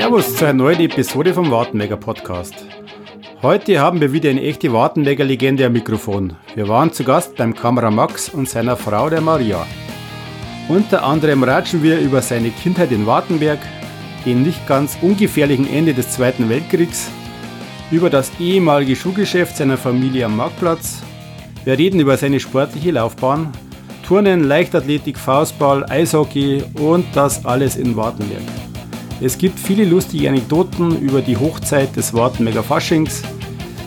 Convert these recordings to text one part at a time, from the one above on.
Servus zu einer neuen Episode vom Wartenberger Podcast. Heute haben wir wieder eine echte Wartenberger Legende am Mikrofon. Wir waren zu Gast beim Kamera Max und seiner Frau der Maria. Unter anderem ratschen wir über seine Kindheit in Wartenberg, den nicht ganz ungefährlichen Ende des Zweiten Weltkriegs, über das ehemalige Schuhgeschäft seiner Familie am Marktplatz. Wir reden über seine sportliche Laufbahn, Turnen, Leichtathletik, Faustball, Eishockey und das alles in Wartenberg. Es gibt viele lustige Anekdoten über die Hochzeit des Wartenberger Faschings,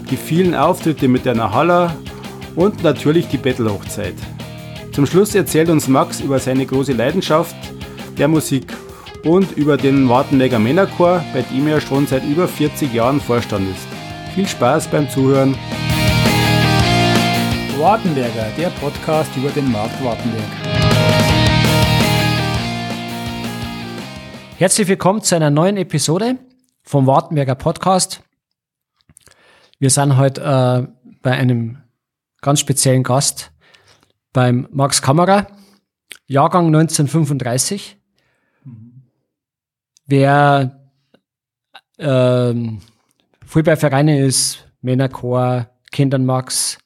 die vielen Auftritte mit der Nahalla und natürlich die Bettelhochzeit. Zum Schluss erzählt uns Max über seine große Leidenschaft der Musik und über den Wartenberger Männerchor, bei dem er schon seit über 40 Jahren Vorstand ist. Viel Spaß beim Zuhören. Wartenberger, der Podcast über den Markt Wartenberg. Herzlich willkommen zu einer neuen Episode vom Wartenberger Podcast. Wir sind heute äh, bei einem ganz speziellen Gast, beim Max Kammerer, Jahrgang 1935. Wer ähm, Fußballvereine ist, Männerchor, Kindern Max,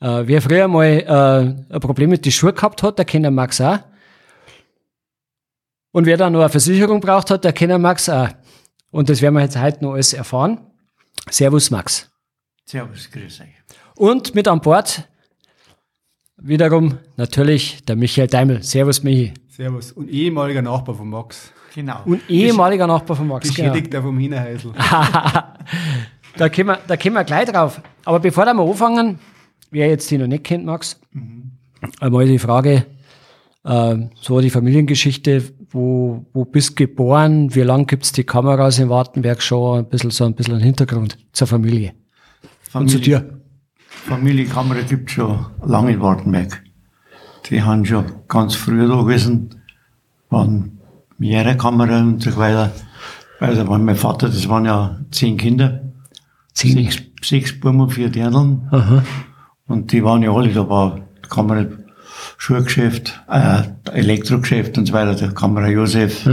äh, wer früher mal äh, ein Problem mit den Schuhen gehabt hat, der kennt den Max auch. Und wer dann noch eine Versicherung braucht hat, der kennt Max auch. Und das werden wir jetzt heute noch alles erfahren. Servus Max. Servus, grüß euch. Und mit an Bord wiederum natürlich der Michael Daimel. Servus Michi. Servus. Und ehemaliger Nachbar von Max. Genau. Und ehemaliger Nachbar von Max. Genau. Beschädigter vom Hinterhäusl. Da kommen, wir, da kommen wir gleich drauf. Aber bevor wir anfangen, wer jetzt die noch nicht kennt, Max, einmal die Frage, äh, so die Familiengeschichte, wo, wo bist du geboren, wie lang gibt's die Kameras in Wartenberg schon, ein bisschen so ein bisschen ein Hintergrund zur Familie. Und zu dir. Familie Kamera gibt schon lange in Wartenberg. Die haben schon ganz früh da gewesen, waren mehrere Kamera und so weiter. War mein Vater, das waren ja zehn Kinder. Zehn. Sechs, sechs Buben und vier Dirndln. Und die waren ja alle, da war Kamera, Schuhgeschäft, äh, Elektrogeschäft und so weiter, der Kamera Josef.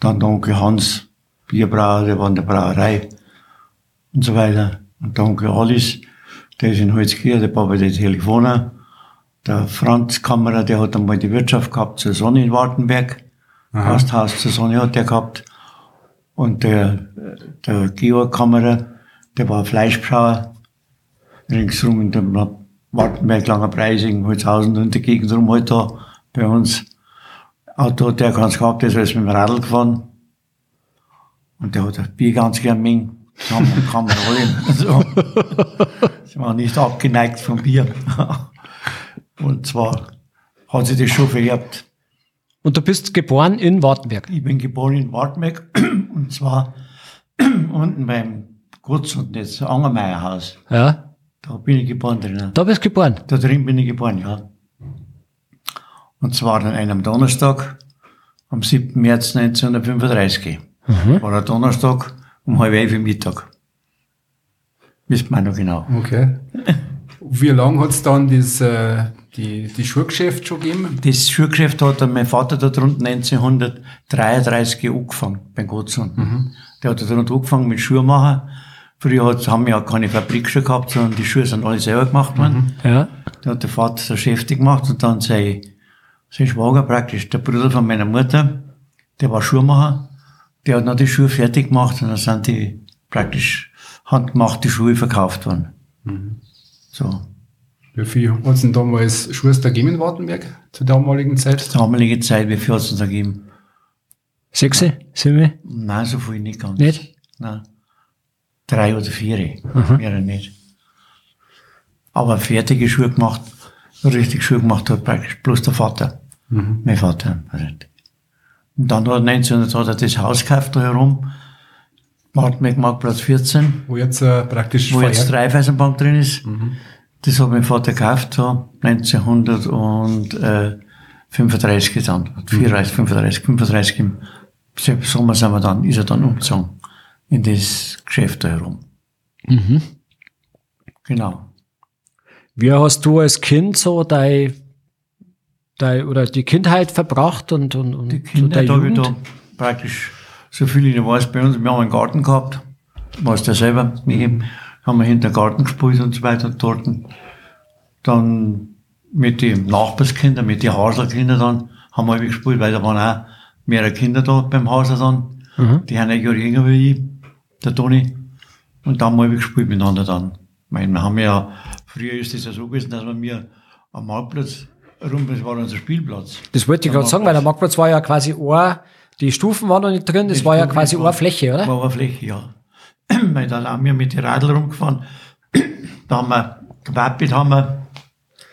Dann der Onkel Hans, Bierbrauer, der war in der Brauerei und so weiter. Und der Onkel Alice, der ist in Holzkirch, der bei den Telefoner. Der Franz Kammerer, der hat einmal die Wirtschaft gehabt zur Sonne in Wartenberg. Gasthaus zur Sonne hat der gehabt. Und der, der Georg Kammerer, der war Fleischschauer. Ringsrum in dem Wartenberg, Langer Preising, Holzhausen und die Gegend rum halt da bei uns. Auto hat der ganz gehabt, ist alles mit dem Radl gefahren. Und der hat das Bier ganz gern mengen. Kann man, kann man alle. So. Sie waren nicht abgeneigt vom Bier. Und zwar hat sich das schon vererbt. Und du bist geboren in Wartenberg. Ich bin geboren in Wartmeck und zwar unten beim Gutz und jetzt Angermeierhaus. Ja. Da bin ich geboren drinnen. Da bist du geboren. Da drin bin ich geboren, ja. Und zwar an einem Donnerstag am 7. März 1935. War ein Donnerstag um halb elf im Mittag. Wisst man noch genau. Okay. Wie lange hat's dann das, äh, die, die Schuhgeschäft schon gegeben? Das Schuhgeschäft hat dann mein Vater da drunten 1933 angefangen, beim Gottsund. Der hat da drunten angefangen mit Schuhmachen. Früher hat, haben wir ja keine Fabrikschuhe gehabt, sondern die Schuhe sind alle selber gemacht worden. Ja. Da hat der Vater der Chef gemacht und dann sein, sein Schwager praktisch, der Bruder von meiner Mutter, der war Schuhmacher, der hat noch die Schuhe fertig gemacht und dann sind die praktisch handgemachte Schuhe verkauft worden. So. Wie viel hat's denn damals Schuster gegeben in Wartenberg zur damaligen Zeit? Damalige Zeit, wie viel hat's uns da gegeben? Sechse? Sieben? Nein, so viel nicht ganz. Nicht? Nein. Drei oder vier. Mehr nicht. Aber fertige Schuhe gemacht, richtig Schuhe gemacht hat praktisch bloß der Vater. Mein Vater. Und dann hat 1900 hat er das Haus gekauft da herum. Marktmark Marktplatz 14, Wo jetzt äh, praktisch wo jetzt Raiffeisenbank drin ist. Das hat mein Vater gekauft, so 1935 dann. 34, 35, 35 im Sommer sind wir dann, ist er dann umgezogen in das Geschäft da herum. Genau. Wie hast du als Kind so dein, dein oder die Kindheit verbracht und, und, und Die so Kinder, deine Jugend? da praktisch so viel ich weiß, bei uns, wir haben einen Garten gehabt, weißt du selber, mit ihm, haben wir hinter den Garten gespielt und so weiter dort. Dann mit den Nachbarskindern, mit den Haselkindern dann, haben wir gespielt, weil da waren auch mehrere Kinder da beim Haus dann. Mhm. Die haben ein Jahr jünger wie ich, der Toni. Und dann haben wir gespielt miteinander dann. Ich meine, wir haben ja, früher ist es ja so gewesen, dass wir mir am Marktplatz rum, das war unser Spielplatz. Das wollte ich gerade sagen, weil der Marktplatz war ja quasi ein, die Stufen waren noch nicht drin, das die war ja quasi eine Fläche, oder? War eine Fläche, ja. weil dann haben wir mit den Radl rumgefahren. da haben wir gewappelt, haben wir.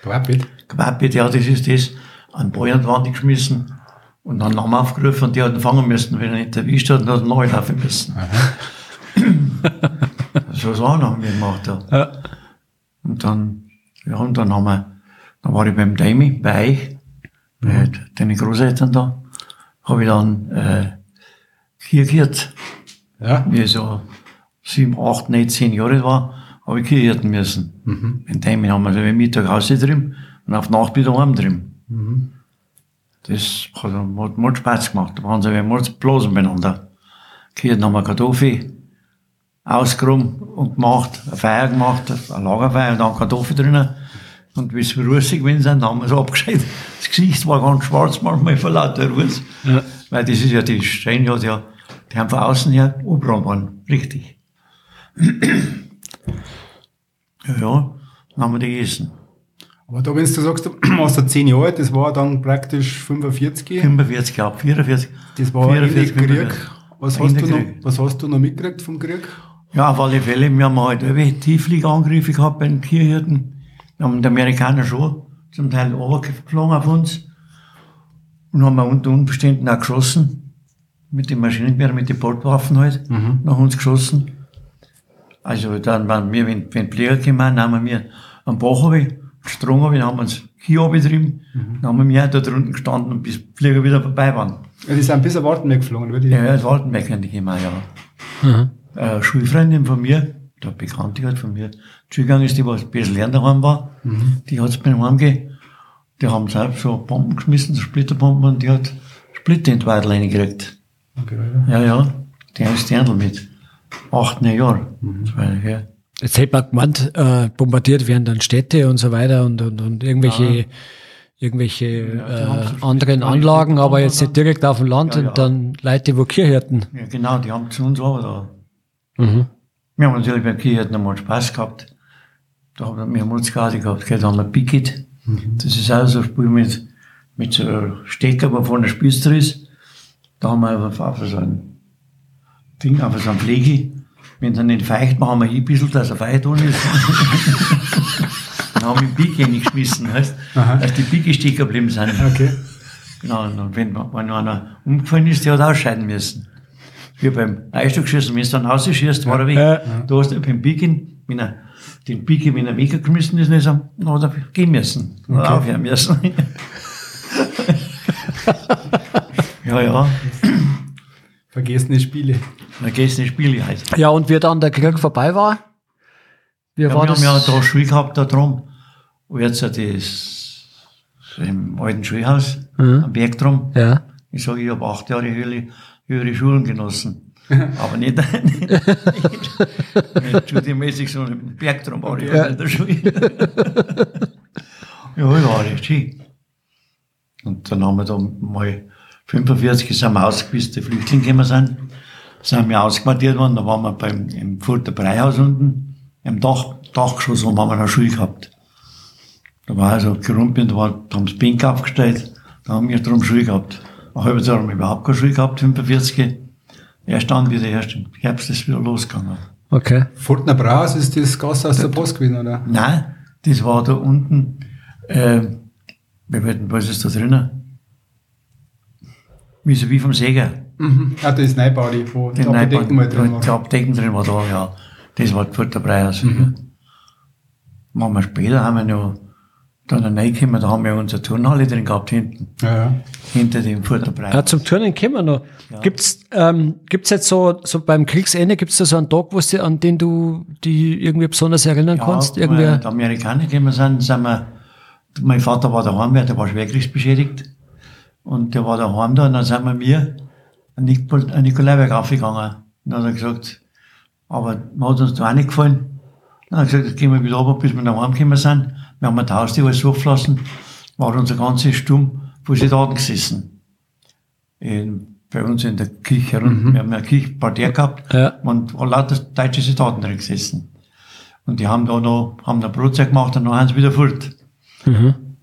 Gewappelt? Gewappelt, ja, das ist das. An Ball an die Wand geschmissen. Und dann haben wir aufgerufen und die hatten fangen müssen. Wenn er nicht erwischt hat, dann hat er neu laufen müssen. So Sachen haben wir gemacht. Ja. ja. Und dann, ja, und dann haben wir, dann war ich beim Daimi, bei euch, bei mhm. den Großeltern da, habe ich dann äh, hier gehört. Ja. Wie ich so sieben, acht, neun, zehn Jahre war, habe ich gehirten müssen. Mhm. In Daimi haben wir so Mittag Haus drin und auf Nacht wieder heim drin. Mhm. Das hat, hat, hat Spaß gemacht. Da waren sie wie bloß miteinander. Gehirten haben wir Kartoffel ausgeräumt und gemacht, eine Feier gemacht, eine Lagerfeier und dann Kartoffeln drinnen. Und wie sie russig gewesen sind, haben wir es abgeschnitten. Das Gesicht war ganz schwarz, manchmal vor lauter Ruß. Ja. Weil das ist ja, die hat ja, die haben von außen her umgebrannt worden. Richtig. ja, ja, dann haben wir die gegessen. Aber da, wenn du sagst, du warst da 10 Jahre, das war dann praktisch 45? 45, ja, 44. Das war 44, Krieg. Was hast, du noch, was hast du noch mitgekriegt vom Krieg? Ja, auf alle Fälle. Wir haben halt Tieffliegerangriffe gehabt bei den Tierhirten. Wir haben die Amerikaner schon zum Teil runtergeflogen auf uns. Und haben unter Umständen auch geschossen. Mit den Maschinengewehren, mit den Bordwaffen halt. Mhm. Nach uns geschossen. Also dann waren wir, wenn, wenn die Flieger kamen, haben wir am Bach Strom habe ich, haben wir uns hier abgetrieben. Mhm. Dann haben wir da drunten gestanden, bis die Flieger wieder vorbei waren. Ja, die sind bis auf Wartenberg geflogen, oder? Ja, ja, Wartenberg sind die gekommen, ja. Mhm äh, Schulfreundin von mir, der Bekannte halt von mir, zugegangen ist, die was ein bisschen lernen daheim war, mhm. die hat's beim Heimgehen, die haben selbst so Bomben geschmissen, so Splitterbomben, und die hat Splitter in die Weidel reingekriegt. Okay, ja. ja, ja, die haben Sterndl mit. Acht, neun Jahren. Mhm. Jetzt hätte man gemeint, äh, bombardiert werden dann Städte und so weiter und, und, und irgendwelche, ja. irgendwelche ja, äh, anderen Anlagen, aber jetzt nicht direkt auf dem Land ja, und dann Leute, wo Kirchhirten. Ja, genau, die haben zu uns aber da Mhm. Wir haben natürlich beim Kiehert nochmal Spaß gehabt. Da haben wir Mutzkarte gehabt, da haben wir Picket. Mhm. Das ist auch so ein Spiel mit, mit so einem Stecker, wo vorne ein Spitzer ist. Da haben wir auf, auf so ein Ding, auf so ein Pflege. Wenn dann nicht feucht machen wir ein bisschen, dass er feucht ist. dann haben wir den Pike geschmissen, weißt, dass die Pike stecken geblieben sind. Okay. Genau, und wenn, wenn einer umgefallen ist, der hat ausscheiden müssen wie beim Eisstockschießen, wenn du dann rausschießt, war er weg. Ja. Da hast du beim Biegen, wenn er den Biegen, wenn er weggeschmissen ist, dann hat er gehen müssen. Okay. aufhören müssen. ja, ja. Vergessene Spiele. Vergessene Spiele heißt. Ja, und wie dann der Krieg vorbei war? Wie ja, war wir das? haben ja da Schule gehabt da drum. Und jetzt das im alten Schulhaus mhm. am Berg drum. Ja. Ich sage, ich habe acht Jahre Höhle höhere Schulen genossen. Aber nicht, nicht, nicht studiemäßig, sondern im Bergtraum war ich ja. in der Schule. ja, ich war schön. Und dann haben wir da mal 45 sind wir ausgewiesen, die Flüchtlinge gekommen sind, sind wir ausquartiert worden, da waren wir beim, im Furter Breihaus unten, im Dach, Dachgeschoss, wo haben wir eine Schule gehabt. Da war also gerumpelt, da, war, da haben sie Bänke aufgestellt, da haben wir drum Schule gehabt. Ein halbes Jahr haben wir überhaupt keine Schule gehabt, 45. Erst dann wieder, erst im Herbst ist wieder losgegangen. Okay. Fortner Braus ist das Gas aus der Post gewesen, oder? Nein, das war da unten, äh, was ist da drinnen? Wie so wie vom Säger. Mhm. Ah, das ist Neubau, wo die Apotheken mal drin war. Die Apotheken drin war da, ja. Das war die Fortner Braus. Mhm. Machen später, haben wir noch dann reingekommen, da haben wir unsere Turnhalle drin gehabt, hinten. Ja, ja. Hinter dem Futterbrei. Ja, zum Turnen kommen wir noch. Ja. Gibt's, ähm, gibt's jetzt so, so beim Kriegsende, gibt's da so einen Tag, wo du, an den du die irgendwie besonders erinnern ja, kannst? Irgendwie? die Amerikaner gekommen sind, sind wir, mein Vater war daheim, der war schwer kriegsbeschädigt. Und der war daheim da, und dann sind wir mir, an Nik- an Nikolaiberg aufgegangen. Dann hat er gesagt, aber hat uns da auch nicht gefallen. Dann hat er gesagt, jetzt gehen wir wieder runter, bis wir Hause gekommen sind. Wir haben ein Haus, die alles aufgelassen, war unser ganzes Sturm vor Soldaten gesessen. In, bei uns in der Kirche herum. Wir haben eine Kirchpartie gehabt Ja. und lauter deutsche Soldaten drin gesessen. Und die haben da noch, haben eine Brotzeit gemacht und dann haben sie wieder fort.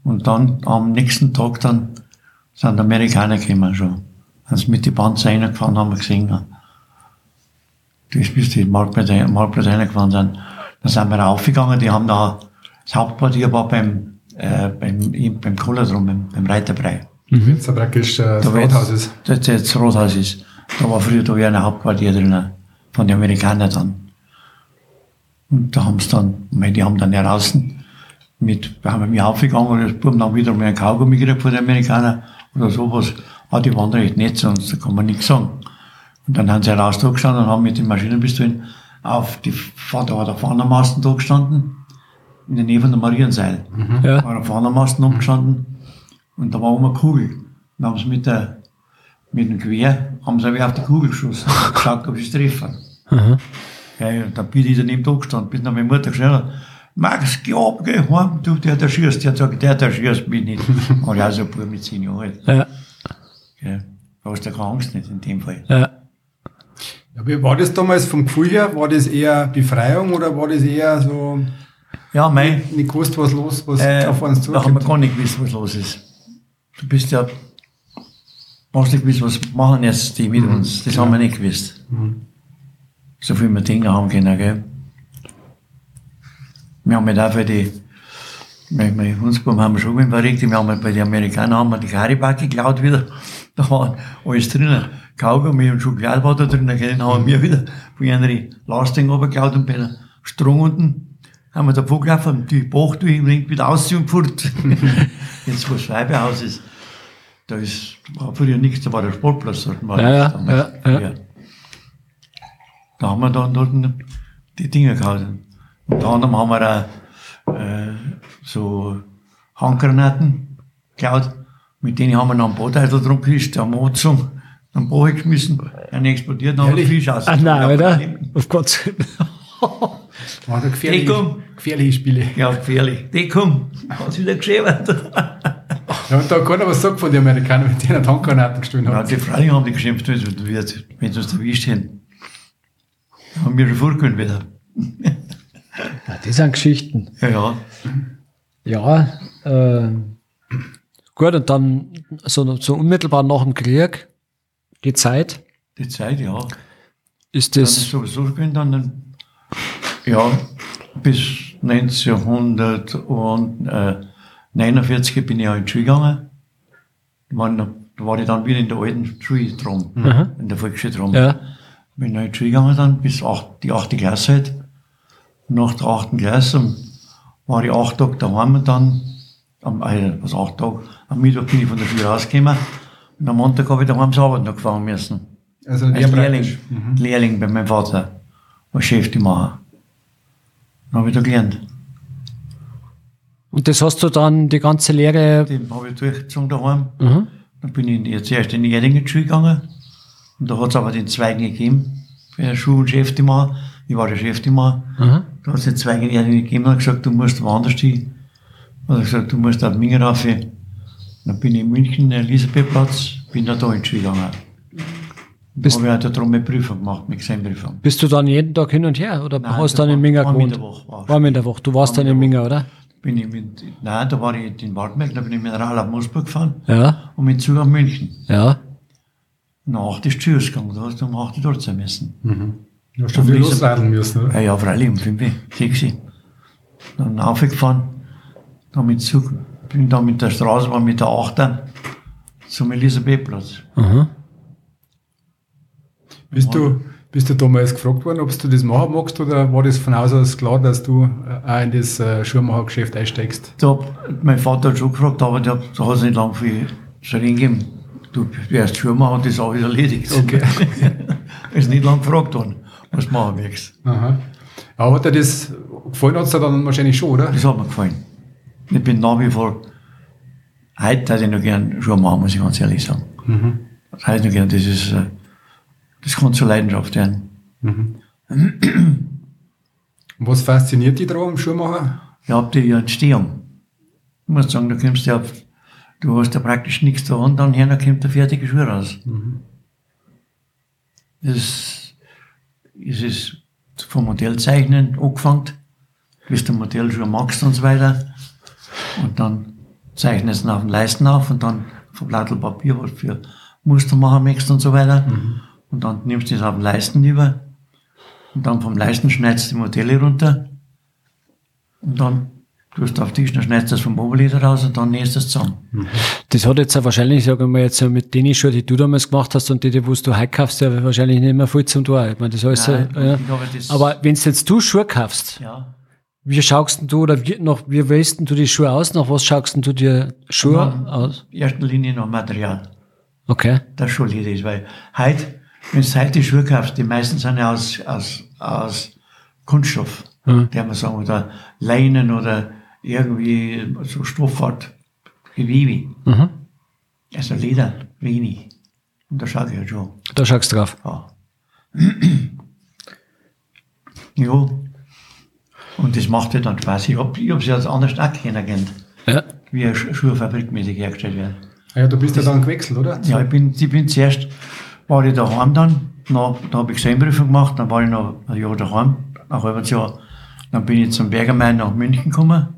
Und dann am nächsten Tag dann sind die Amerikaner gekommen schon. Haben sie mit die Panzer reingefahren, haben wir gesehen. Das bis die Marktplatz ein- Marktplatz reingefahren sind. Dann sind wir aufgegangen, die haben da, das Hauptquartier war beim, äh, beim, im- beim Kohlerdrum, beim, beim Reiterbrei. Jetzt praktisch äh, das Da war Rathaus jetzt, ist. das jetzt das Rathaus ist. Da war früher da ein Hauptquartier drin, von den Amerikanern dann. Und da haben sie dann, meine, die haben dann heraus mit, wir haben mich aufgegangen und das Buben dann wieder mal ein Kaugummi gekriegt von den Amerikanern oder sowas. Ah, die waren recht nett, sonst da kann man nichts sagen. Und dann haben sie heraus da gestanden und haben mit den Maschinenpistolen auf die, da war der Fahnermasten da gestanden, in der Nähe von der Marienseil. Ja. war ein Fahnermasten umgestanden und da war oben eine Kugel. Dann haben sie mit, der, mit dem Gewehr haben sie auf die Kugel geschossen. geschaut, ob sie es treffen. Ja, ja, dann bin ich daneben da gestanden, bis dann meine Mutter gesagt hat, Max, geh ab, geh heim, du, der, der schießt. Der hat gesagt, der, der schießt mich nicht. Und ja, so ein Bub mit 10 Jahren alt. Ja. Ja, da hast du keine Angst nicht in dem Fall. Ja. Ja, wie war das damals vom Gefühl her? War das eher Befreiung oder war das eher so, Ja, mein, nicht gewusst, was los, was Äh, auf uns da haben wir zukommt? gar nicht gewusst, was los ist. Du bist ja, hast nicht gewusst, was machen jetzt die mit uns. Das haben wir nicht gewusst. So viel wir Dinge haben können, gell. Wir haben halt auch für die, mein Hundsbaum haben wir schon gewinnt, verregt. Wir haben halt bei den Amerikanern haben wir die Karibak geklaut wieder. Da war alles drinnen. Kaugummi und Schokolade war da drinnen, gell. Dann haben wir wieder von einer Lasting runtergeklaut und bei einer Strung unten haben wir da vorgelaufen und die durch und wieder ausziehen und fort. Jetzt, wo das Scheibehaus ist, da ist, war früher nichts, da war der Sportplatz dort. War Ja, damals. ja, ja. Da haben wir dann dort die Dinge gehabt. Unter anderem haben wir auch, äh, so Handgranaten geklaut. Mit denen haben wir noch einen Booteitel drum gekriegt, haben wir angezogen, einen Boot geschmissen, einen explodiert, dann haben wir? Fisch aus. Ach nein, oder? Auf Gott. Waren da gefährliche, Deckung. gefährliche Spiele. Ja, gefährlich. Deckung, hat's wieder geschrieben. Ja, und da hat keiner was gesagt von den Amerikanern, mit denen Tankgranaten gestohlen Ja, haben. die Frauen haben die geschimpft, wenn sie uns erwischt hätten. Haben wir schon vorgehen wieder. Ja, das sind Geschichten. Ja, ja. Ja, äh, gut, und dann so, so unmittelbar nach dem Krieg, die Zeit, Die Zeit, ja. ist Dann ist das, sowieso gewesen, dann, ja, bis 1949 bin ich auch in die Schule gegangen. Da war, noch- da war ich dann wieder in der alten Schule drum, in der Volksschule drum. ja, Bin ich in die Schule gegangen dann, bis acht, die achte Klasse halt. Nach der achten Klasse war ich acht Tage daheim und dann, am, äh, was acht Tage, am Mittwoch bin ich von der Schule rausgekommen und am Montag habe ich daheim zur Arbeit noch gefahren müssen. Also Als Lehrling, praktisch. Lehrling bei meinem Vater, als Chef die machen. Habe ich da gelernt. und das hast du dann die ganze Lehre, Den habe ich durchgezogen daheim. mhm. Dann bin ich die, zuerst in die Erdingen Schule gegangen. Und da hat es aber den Zweigen gegeben, für den Schuh- und Chef die machen. Ich war der Chef die machen. Mhm. Da hat es den Zweigen in Erdingen gegeben und hat gesagt, du musst woanders hin. Hat er gesagt, du musst auf Mingen rauf. Dann bin ich in München, Elisabethplatz, bin dann da in die Schule gegangen. Bist- habe ich auch da drum eine Prüfung gemacht, mit Gesamtprüfung. bist du dann jeden Tag hin und her oder Nein, hast da dann in Minga war gewohnt? der Woche war. War mit der Woche. Du warst War dann in Minga, oder? bin ich mit, nein, da war ich in Waldberg, da bin ich mit dem Rad auf Moosburg gefahren Ja, und mit Zug auf München. ja. Nach ist die Tür gegangen, da hast du um 8 Uhr dort sein müssen. Du hast schon viel losleiten müssen, oder? Ja, ja, freilich, um 5 Uhr, 6 Uhr. Dann aufgefahren, dann mit Zug, bin dann mit der Straßenbahn mit der 8 zum Elisabethplatz. Mhm. Bist du, bist du damals gefragt worden, ob du das machen magst oder war das von Haus aus klar, dass du äh, auch in das äh, Schuhmachergeschäft einsteigst? Da, mein Vater hat schon gefragt, aber der, da hat es nicht lang viel zu reden gegeben. Du wärst Schuhmacher und das ist alles erledigt. Okay. ist nicht lang gefragt worden, was machen wir. Aha. Aber hat dir das gefallen, hat es dir dann wahrscheinlich schon, oder? Das hat mir gefallen. Ich bin nach wie vor, heute hätte ich noch gern Schuhe machen, muss ich ganz ehrlich sagen. Das hätte ich noch gern, das ist, äh, das kann zur Leidenschaft werden. Und was fasziniert dich daran am Schuhmacher? Ich hab die Entstehung. Ich muss sagen, da kommst du auf, du hast ja praktisch nichts da und dann her, kommt der fertige Schuh raus. Das, es ist vom Modellzeichnen angefangen, bis du Modellschuhe magst und so weiter. Und dann zeichnest du auf den Leisten auf und dann vom Blattl Papier, was für Muster machen möchtest und so weiter. Und dann nimmst du das auf den Leisten über. Und dann vom Leisten schneidest du die Modelle runter. Und dann tust du auf Tisch, dann schneidest du das vom Oberleder raus und dann nähst du es zusammen. Das hat jetzt ja wahrscheinlich, sagen wir mal, jetzt mit den Schuhen, die du damals gemacht hast und die, die wo du heute kaufst, ja wahrscheinlich nicht mehr viel zum tun. Ich meine, das alles, Nein, ja, ja. Aber wenn jetzt du Schuhe kaufst, Ja. wie schaust du oder wie, nach, wie wählst du die Schuhe aus? Nach was schaust du dir Schuhe aus? In erster Linie noch Material. Okay. Das schon Leder ist, weil heute, wenn du heute die Schuhe kaufst, die meisten sind ja aus, aus, aus Kunststoff, Mhm. der man sagen, oder Leinen oder irgendwie so Stoffart, Gewebe. Mhm. Also Leder, wenig. Und da schaue ich halt schon. Da schaust du drauf. Ja. ja. Und das macht ja dann Spaß. Ich hab, ich hab's ja jetzt anders auch kennengelernt, Ja. wie Schuhe fabrikmäßig hergestellt werden. Ah Ja, du bist ja dann gewechselt, oder? Ja, ich bin, ich bin zuerst, war ich daheim dann, na, da habe ich Gesellenprüfung gemacht, dann war ich noch ein Jahr daheim, nach ein halbes Jahr. Dann bin ich zum Bergermein nach München gekommen,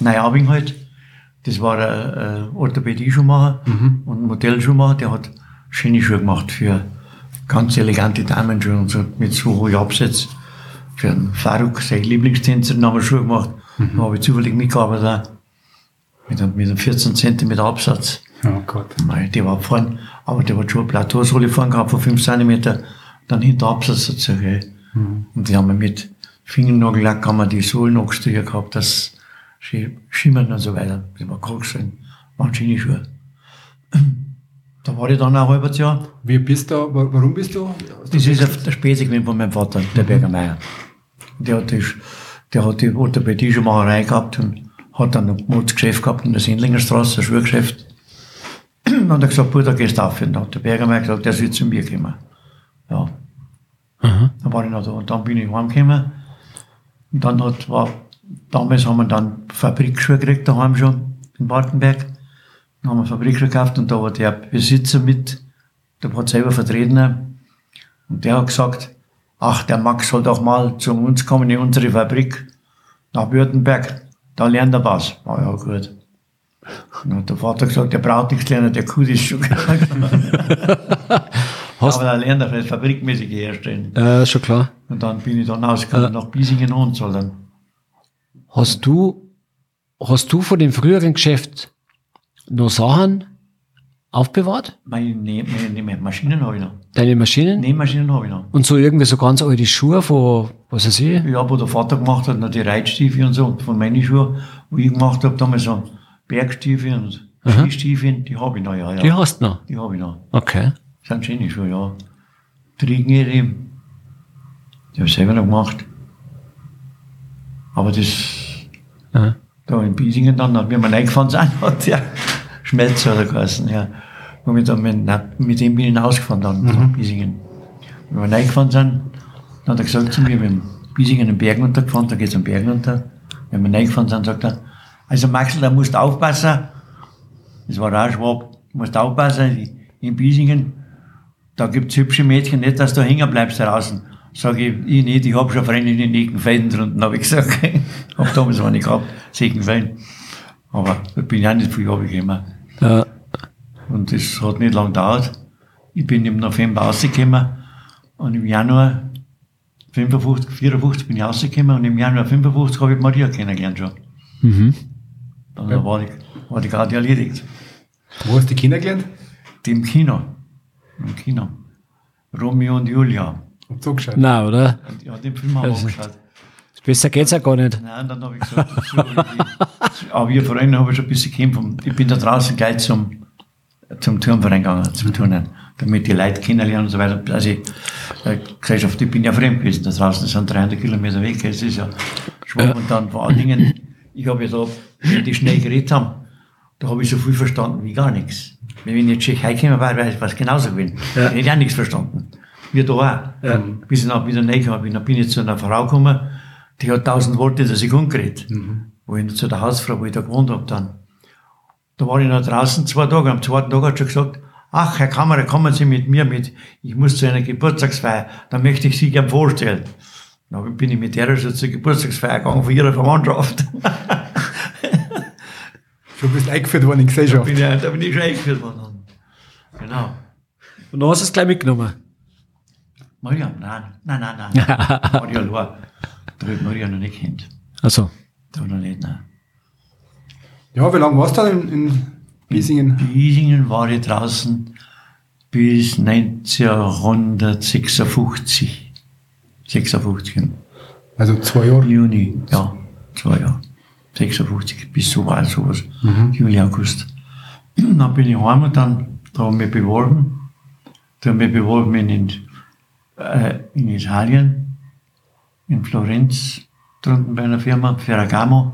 Neuabing halt. Das war ein, ein Orthopädie-Schuhmacher und ein Modellschuhmacher, der hat schöne Schuhe gemacht für ganz elegante Damenschuhe und so mit so hohen Absätzen. Für einen Faruk, sein Lieblingstänzer, den haben wir Schuhe gemacht. Da habe ich zufällig mitgearbeitet. Mit einem, mit einem 14 cm Absatz. Oh Gott. Nein, der war vorn, aber der hat schon eine Plateausohle vorn gehabt von 5 cm, dann hinter Absatz dazu, gell. Und die haben wir mit Fingernagellack haben wir die Sohlen angestrichen gehabt, dass sie schimmern und so weiter. Die war kalt gewesen. Waren Schuhe. Da war ich dann ein halbes Jahr. Wie bist du, wa- warum bist du? Das ist auf der Späße gewesen von meinem Vater, der Bergermeier. Der hat, das, der hat die Orthopädie schon Macherei gehabt und hat dann ein gutes Geschäft gehabt in der Sendlinger Straße, ein Schuhgeschäft. Und dann hat er gesagt, Bruder, gehst auf. Und dann hat der Bergermeier gesagt, der soll zu mir kommen. Ja. Dann war ich noch da. Und dann bin ich heimgekommen. Und dann hat, war, damals haben wir dann Fabrikschuhe gekriegt, daheim schon, in Wartenberg. Dann haben wir Fabrikschuhe gekauft und da war der Besitzer mit, der hat selber vertreten. Und der hat gesagt, ach, der Max soll doch mal zu uns kommen in unsere Fabrik nach Württemberg. Da lernt er was. War ja gut. Und dann hat der Vater gesagt, der braucht nichts lernen, der Kuh ist schon. Hast- Aber da lernt er vielleicht fabrikmäßig herstellen. Äh, schon klar. Und dann bin ich dann ausgegangen nach Biesingen und soll dann. Hast du, hast du von dem früheren Geschäft noch Sachen aufbewahrt? Meine, Näh- meine, meine Maschinen habe ich noch. Deine Maschinen? Nähmaschinen habe ich noch. Und so irgendwie so ganz alte Schuhe von, was weiß ich? Ja, wo der Vater gemacht hat, noch die Reitstiefel und so. Und von meinen Schuhen, wo ich gemacht habe, damals so Bergstiefel und Skistiefel, die habe ich noch, ja. ja. Die hast du noch. Die habe ich noch. Okay. Das sind schöne Schuhe, ja. Triegengehre, die habe ich selber noch gemacht. Aber das, Ja. da in Biesingen dann, wie wir reingefahren sind, hat der Schmelzer oder geheißen, ja. Und mit, mit, mit dem bin ich hinausgefahren dann, nach Biesingen. Wenn wir reingefahren sind, dann hat er gesagt zu mir, wir haben Biesingen den Berg runtergefahren, da geht's am Berg runter. Wenn wir reingefahren sind, sagt er, also Maxel, da musst du aufpassen. Das war auch Schwab, du musst aufpassen, in Biesingen, da gibt's hübsche Mädchen, nicht, dass du hängen bleibst draußen. Sag ich, ich nicht, ich hab schon Freunde in den Felden drunten, hab ich gesagt. hab damals nicht gehabt, Segenfelden. Aber da bin ich auch nicht viel runtergekommen. Ja. Und das hat nicht lang gedauert. Ich bin im November rausgekommen und im Januar 55, 54 bin ich rausgekommen und im Januar 55 habe ich Maria kennengelernt schon. Mhm. Dann war, die, war die gerade erledigt. Wo hast du die Kinder gelernt? Die im Kino. Im Kino. Romeo und Julia. Hab zugeschaut. Nein, oder? Ja, den Film haben wir Also- angeschaut. Besser geht's ja gar nicht. Nein, dann habe ich gesagt, aber wir Freunde habe ich schon ein bisschen gekämpft. Ich bin da draußen gleich zum, zum Turnverein gegangen, zum Turnen, damit die Leute kennenlernen und so weiter. Also, ich, äh, Gesellschaft, ich bin ja fremd gewesen, da draußen das sind 300 Kilometer weg, das ist ja schwach. Und dann vor allen Dingen, ich habe ja da, wenn die schnell geredet haben, da habe ich so viel verstanden wie gar nichts. Wenn ich in die Tschechei gekommen wäre, wäre ich was genauso gewesen. Ja. Hätte ich auch nichts verstanden. wie da auch. Ähm, bis ich dann wieder reingekommen bin, dann bin ich zu einer Frau gekommen, die hat tausend Worte in der Sekunde geredet. Wo ich zu der Hausfrau, wo ich da gewohnt habe dann. Da war ich noch draußen zwei Tage, am zweiten Tag hat sie schon gesagt, ach, Herr Kammerer, kommen Sie mit mir mit, ich muss zu einer Geburtstagsfeier, da möchte ich Sie gern vorstellen. Dann bin ich mit der schon zur Geburtstagsfeier gegangen von ihrer Verwandtschaft. Du bist eingeführt worden in die Gesellschaft. bin ich, da bin ich schon eingeführt worden. Genau. Und dann hast du es gleich mitgenommen. Maria, nein, nein, nein, nein. Maria Da wird Maria noch nicht kennt. Also. Da noch nicht, nein. Ja, wie lange warst du dann in, in Biesingen? Biesingen war ich draußen bis 1956. 56. Also zwei Jahre. Juni, ja, zwei Jahre. 56, bis so war sowas. Juli, August. Dann bin ich heim und dann, da habe ich mich beworben. Da habe ich mich beworben in, äh, in Italien, in Florenz, drunten bei einer Firma, Ferragamo.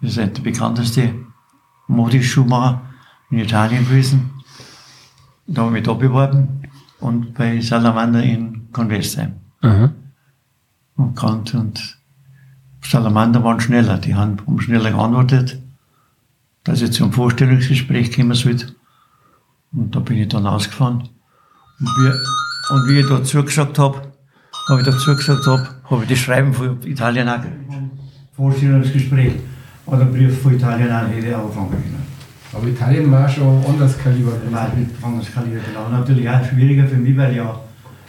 Das ist der bekannteste Modeschuhmacher in Italien gewesen. Da habe ich mich da beworben und bei Salamander in Convestheim. Aha. Und Kant und Salamander waren schneller, die haben, haben schneller geantwortet, dass ich zum Vorstellungsgespräch kommen sollte. Und da bin ich dann ausgefahren. Und wie, und wie ich da zugesagt habe, habe ich da zugesagt habe, habe ich das Schreiben von Italien auch gekriegt. Vorstellungsgespräch oder Brief von Italien auch hätte ich anfangen können. Aber Italien war schon anders Kaliber. Mit anders Kaliber genau. Natürlich auch schwieriger für mich, weil ich ja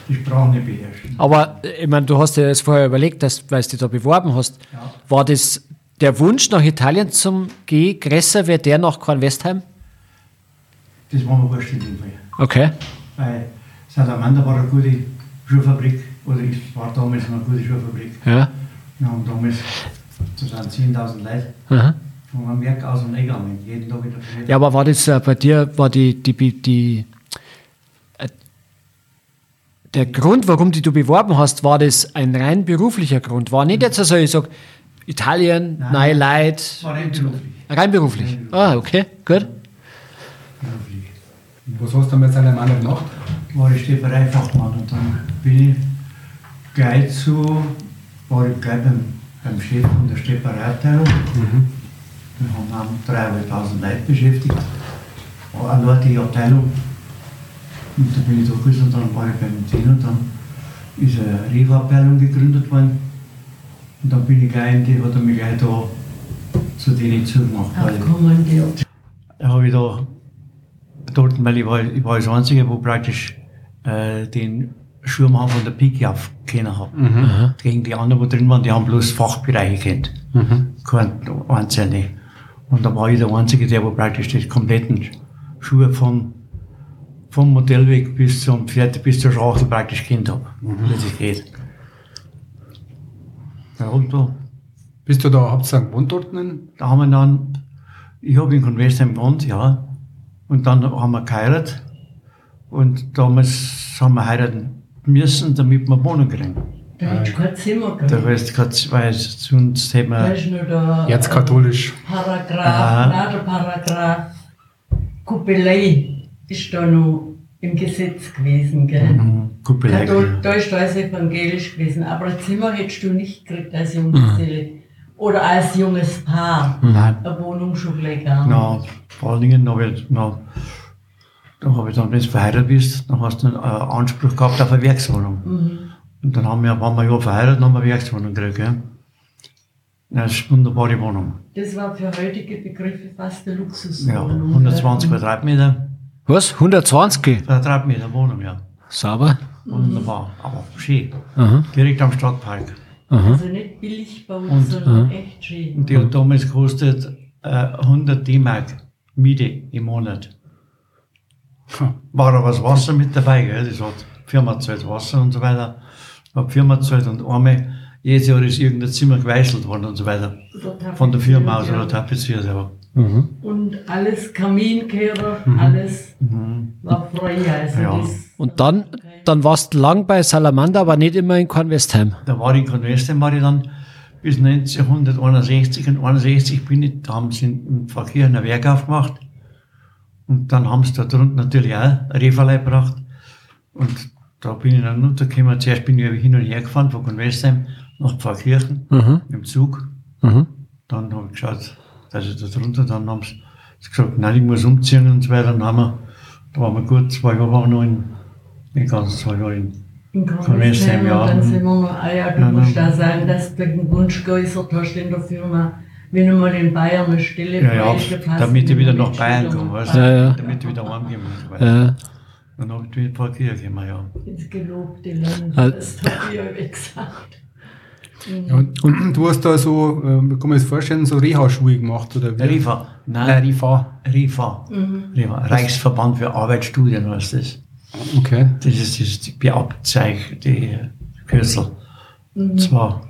die Sprache nicht beherrsche. Aber äh, ich meine, du hast dir das vorher überlegt, dass, weil du dich da beworben hast. Ja. War das der Wunsch nach Italien zum gehen größer wie der nach Kornwestheim? Das war mir wurscht in dem Fall. Okay. Weil Salamander war eine gute Schuhfabrik, oder es war damals eine gute Schuhfabrik. Ja. Wir haben damals, das sind 10.000 Leute, Aha. von einem Werk aus und eingegangen, jeden Tag in der Früh. Ja, aber war das äh, bei dir, war die, die, die, äh, der Grund, warum die du beworben hast, war das ein rein beruflicher Grund? War nicht jetzt so, ich sag, Italien, Nein. neue Leute, war rein beruflich. rein beruflich. Ah, okay, gut. beruflich. Und was hast du mit seinem Mann gemacht? War ich Steppereifachmann und dann bin ich gleich zu, war ich gleich beim, beim Chef von der Steppereiabteilung. Wir haben auch 3.500 Leute beschäftigt, allein die Abteilung. Und da bin ich gewesen und dann war ich beim Zehn und dann ist eine Rewe-Abteilung gegründet worden. Und dann bin ich gleich in die, hat er mich gleich da zu denen zugemacht. Abkommandiert. da habe ich da dort, weil ich war, ich war das Einzige, wo praktisch äh, den Schurmann von der Pike auf kennen habe. Gegen die anderen, die drin waren, die haben bloß Fachbereiche kennt. Kein einzelne. Und da war ich der Einzige, der wo praktisch die kompletten Schuhe von, vom Modellweg bis zum Pferd, bis zur Schachtel praktisch kennt habe. Wie das geht. Ja, und da Bist du da, habt ihr gewohnt dort? in- da haben wir dann, ich habe in Convestheim gewohnt, ja. Und dann haben wir geheiratet. Und damals haben wir heiraten müssen, damit wir Wohnung kriegen. Da hättest du kein Zimmer Da gehabt. weißt du, grad, weil sonst hätten Da wir, nur der Erzkatholisch. Paragraph, nein, der Paragraph Kuppelei ist da noch im Gesetz gewesen, gell? Mhm, Kuppelei. Kathol da ist alles evangelisch gewesen, aber ein Zimmer hättest du nicht gekriegt als Junggeselle. Oder als junges Paar. Nein. Eine Wohnung schon gleich gar nicht. Na, vor allen Dingen, ich, na, da habe ich dann, wenn du verheiratet bist, dann hast du einen äh, Anspruch gehabt auf eine Werkswohnung. Und dann haben wir, waren wir ja verheiratet, dann haben wir eine Werkswohnung gekriegt. Ja, Das ist eine wunderbare Wohnung. Das war für heutige Begriffe fast eine Ja, Luxuswohnung. 120 Quadratmeter, Was? 120? Quadratmeter Wohnung, ja. Sauber? Wunderbar, aber schön. Aha. Direkt am Stadtpark. Also nicht billig baut, sondern echt schön. Und die hat damals gekostet äh, 100 D-Mark Miete im Monat. War aber das Wasser mit dabei, gell? Das hat Firma zahlt Wasser und so weiter. Hat Firma zahlt und einmal, jedes Jahr ist irgendein Zimmer geweißelt worden und so weiter. Von der Firma aus oder tapeziert, ja. Und alles Kaminkehrer, alles war frei. Also Ja. Und dann, dann warst du lang bei Salamander, aber nicht immer in Kornwestheim. Da war ich in Convestheim, war ich dann bis 1961 und 61 bin ich, da haben sie im Verkehr ein Werk aufgemacht. Und dann haben sie da drunten natürlich auch Referlei gebracht. Und da bin ich dann runtergekommen. Zuerst bin ich hin und her gefahren von Convestheim nach Pfarrkirchen Mhm. im Zug. Mhm. Dann habe ich geschaut, dass ich da drunter, dann haben sie gesagt, nein, ich muss umziehen und so weiter. Dann haben wir, da waren wir gut zwei Jahre waren wir noch in, nicht ganz zwei Jahre in, In Kornwestheim, ja. und dann sind wir noch, ah ja, du Ja, musst da sagen, dass du den Wunsch geäußert hast in der Firma, wenn du mal in Bayern eine Stelle ja, ja, hast, damit ich du wieder nach Bayern komme, weißt du, Ja, ja. damit ich wieder heimgehen weiter. Ja. Dann habe ich die Pfarrkirche gekommen, ja. ins gelobte Land. Ah. Das habe ich ja gesagt. Ja, und, und du hast da so, äh, wie kann man sich das vorstellen, so Reha-Schuhe gemacht, oder wie? Rifa, Nein, nein, Rifa. Rifa, Rifa, Reichsverband für Arbeitsstudien heißt das. Okay. Das ist, das ist die Beabzeichen, die Kürzel. Und zwar,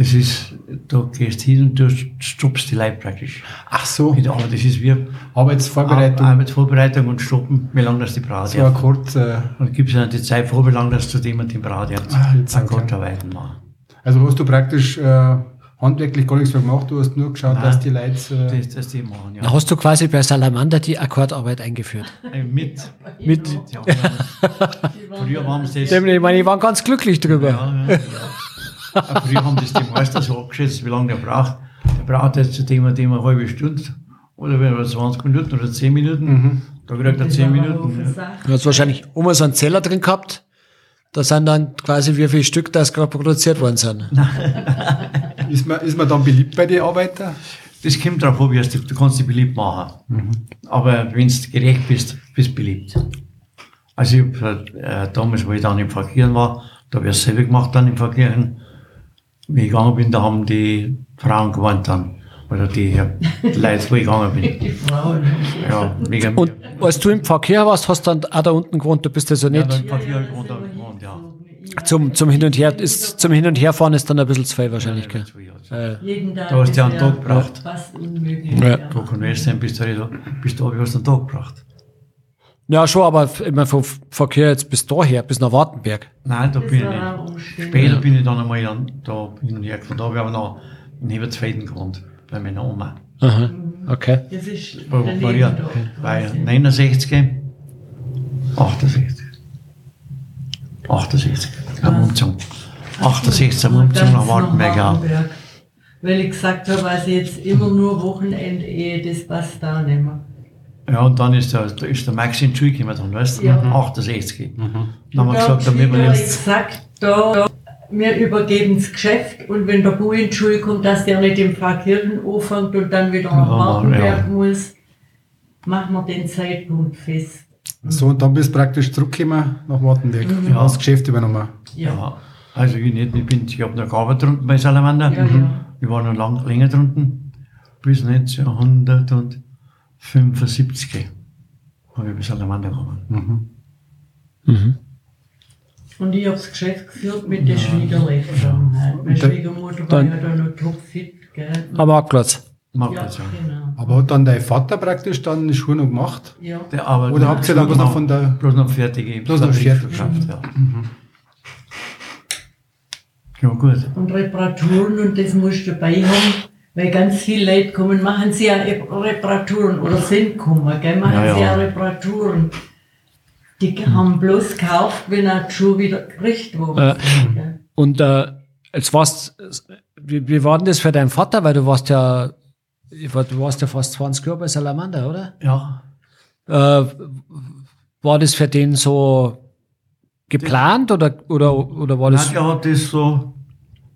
das ist, da gehst hin und du stoppst die Leute praktisch. Ach so, Mit, aber das ist wie Arbeitsvorbereitung. Arbeitsvorbereitung und stoppen, wie lange das die braucht. so ein kurz, äh, Und gibt es dann die Zeit vor, wie lange das zu dem und dem braucht. Ah, jetzt okay. Akkordarbeiten machen. also hast du praktisch äh, handwerklich gar nichts mehr gemacht, du hast nur geschaut, Nein. dass die Leute, äh, Das, das die machen, ja. Da hast du quasi bei Salamander die Akkordarbeit eingeführt. Äh, Mit. Mit, Ja, früher haben sie das. ich meine, ich war ganz glücklich drüber. Ja, ja, ja. Früher haben das die Meister so abgeschätzt, wie lange der braucht. Der braucht jetzt zu dem und dem eine halbe Stunde. Oder wenn er 20 Minuten oder 10 Minuten. Da kriegt er 10 Minuten. Ja. Du hast wahrscheinlich immer so einen Zeller drin gehabt. Da sind dann quasi wie viele Stück das gerade produziert worden sind. ist, man, ist man dann beliebt bei den Arbeitern? Das kommt drauf an, wie es du, du kannst dich beliebt machen. Aber wenn du gerecht bist, bist du beliebt. Also ich hab, äh, damals, wo ich dann im Verkehren war, da habe ich es selber gemacht dann im Verkehren. Wie ich gegangen bin, da haben die Frauen gewarnt dann. Oder die, Leute, wo ich gegangen bin. Die Frauen. Ja, wegen Und als du im Verkehr warst, hast du dann auch da unten gewohnt, du bist also ja, nicht dann im Verkehr gewohnt, gewohnt, ja. zum, zum Hin und Her, ist, zum Hin und Herfahren ist dann ein bisschen zu viel wahrscheinlich, gell? Äh, Jeden Tag. Da hast du ja einen Tag gebraucht. Fast unmöglich. Ja. Wo Convestheim bist du, da, bist du, hast du einen Tag gebracht. Ja, schon, aber immer vom Verkehr jetzt bis daher, bis nach Wartenberg. Nein, da Das bin ich nicht. Später bin ich dann einmal da hin und her gefahren. Da habe ich aber noch neben Zweiten gewohnt, bei meiner Oma. Aha, okay. Das ist Bei Maria, da bei quasi. 69, 68, 68, am Umzug. 68 am Umzug nach Wartenberg, ja. Weil ich gesagt habe, also jetzt immer nur Wochenendehe, das passt da nicht mehr. Ja, und dann ist der, da ist der Max in die Schule gekommen, dann, weißt du, Ja. 68. Dann haben wir Und gesagt, da damit wir jetzt, gesagt, da, wir übergeben das Geschäft und wenn der Bui in die Schule kommt, dass der nicht im Pfarrkirchen anfängt und dann wieder nach Ja, Wartenberg ja. muss, machen wir den Zeitpunkt fest. So, und dann bist du praktisch zurückgekommen nach Wartenberg. Mhm. Ja. Hast das Geschäft übernommen. Ja. ja, also ich nicht, ich bin, ich habe noch gearbeitet drunten bei Salamander. Ja, ja. Ich war noch lang, länger drunten, bis 1975 habe ich bei Salamander gekommen. Und ich habe das Geschäft geführt mit den Schwiegereltern. halt. Meine Schwiegermutter war dann- ja da noch topfit, gell? Am Marktplatz. Ja, Marktplatz, ja. genau. Aber hat dann dein Vater praktisch dann die Schuhe noch gemacht? Ja. Der arbeitet Oder habt ihr dann bloß noch von der- bloß noch fertige Bloß noch fertig. geschafft, ja. Ja, gut. Und Reparaturen und das musst du dabei haben, weil ganz viele Leute kommen, machen sie ja Reparaturen oder sind gekommen, gell? machen Ja, ja. sie ja Reparaturen. Die haben bloß gekauft, wenn die Schuhe wieder Ja. sind. gell? Und äh, jetzt warst, wie, wie war denn das für deinen Vater? Weil du warst ja, du warst ja fast 20 Jahre bei Salamander, oder? Ja, Äh, war das für den so geplant oder, oder, oder war Nein, das? der hat das so,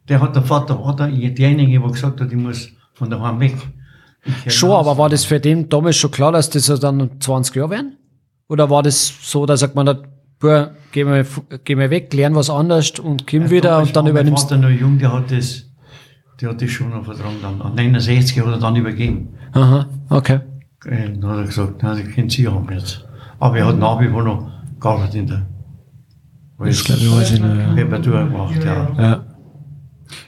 der hat der Vater, war der, derjenige, der gesagt hat, ich muss von daheim weg. Schon, aus. aber war das für den damals schon klar, dass das dann 20 Jahre werden? Oder war das so, dass sagt man hat, boah, geh mal, geh mal weg, lern was anderes und komm Ja, wieder und dann übernimmst Mein Vater noch jung, der hat das, der hat das schon noch vertragen dann. An 69 hat er dann übergeben. Aha, okay. Äh, Dann hat er gesagt, nein, Sie können Sie haben jetzt. Aber er hat nach wie vor noch gearbeitet in der, Das glaube ich, weiß ich noch, ja. Reparatur gemacht, ja. ja.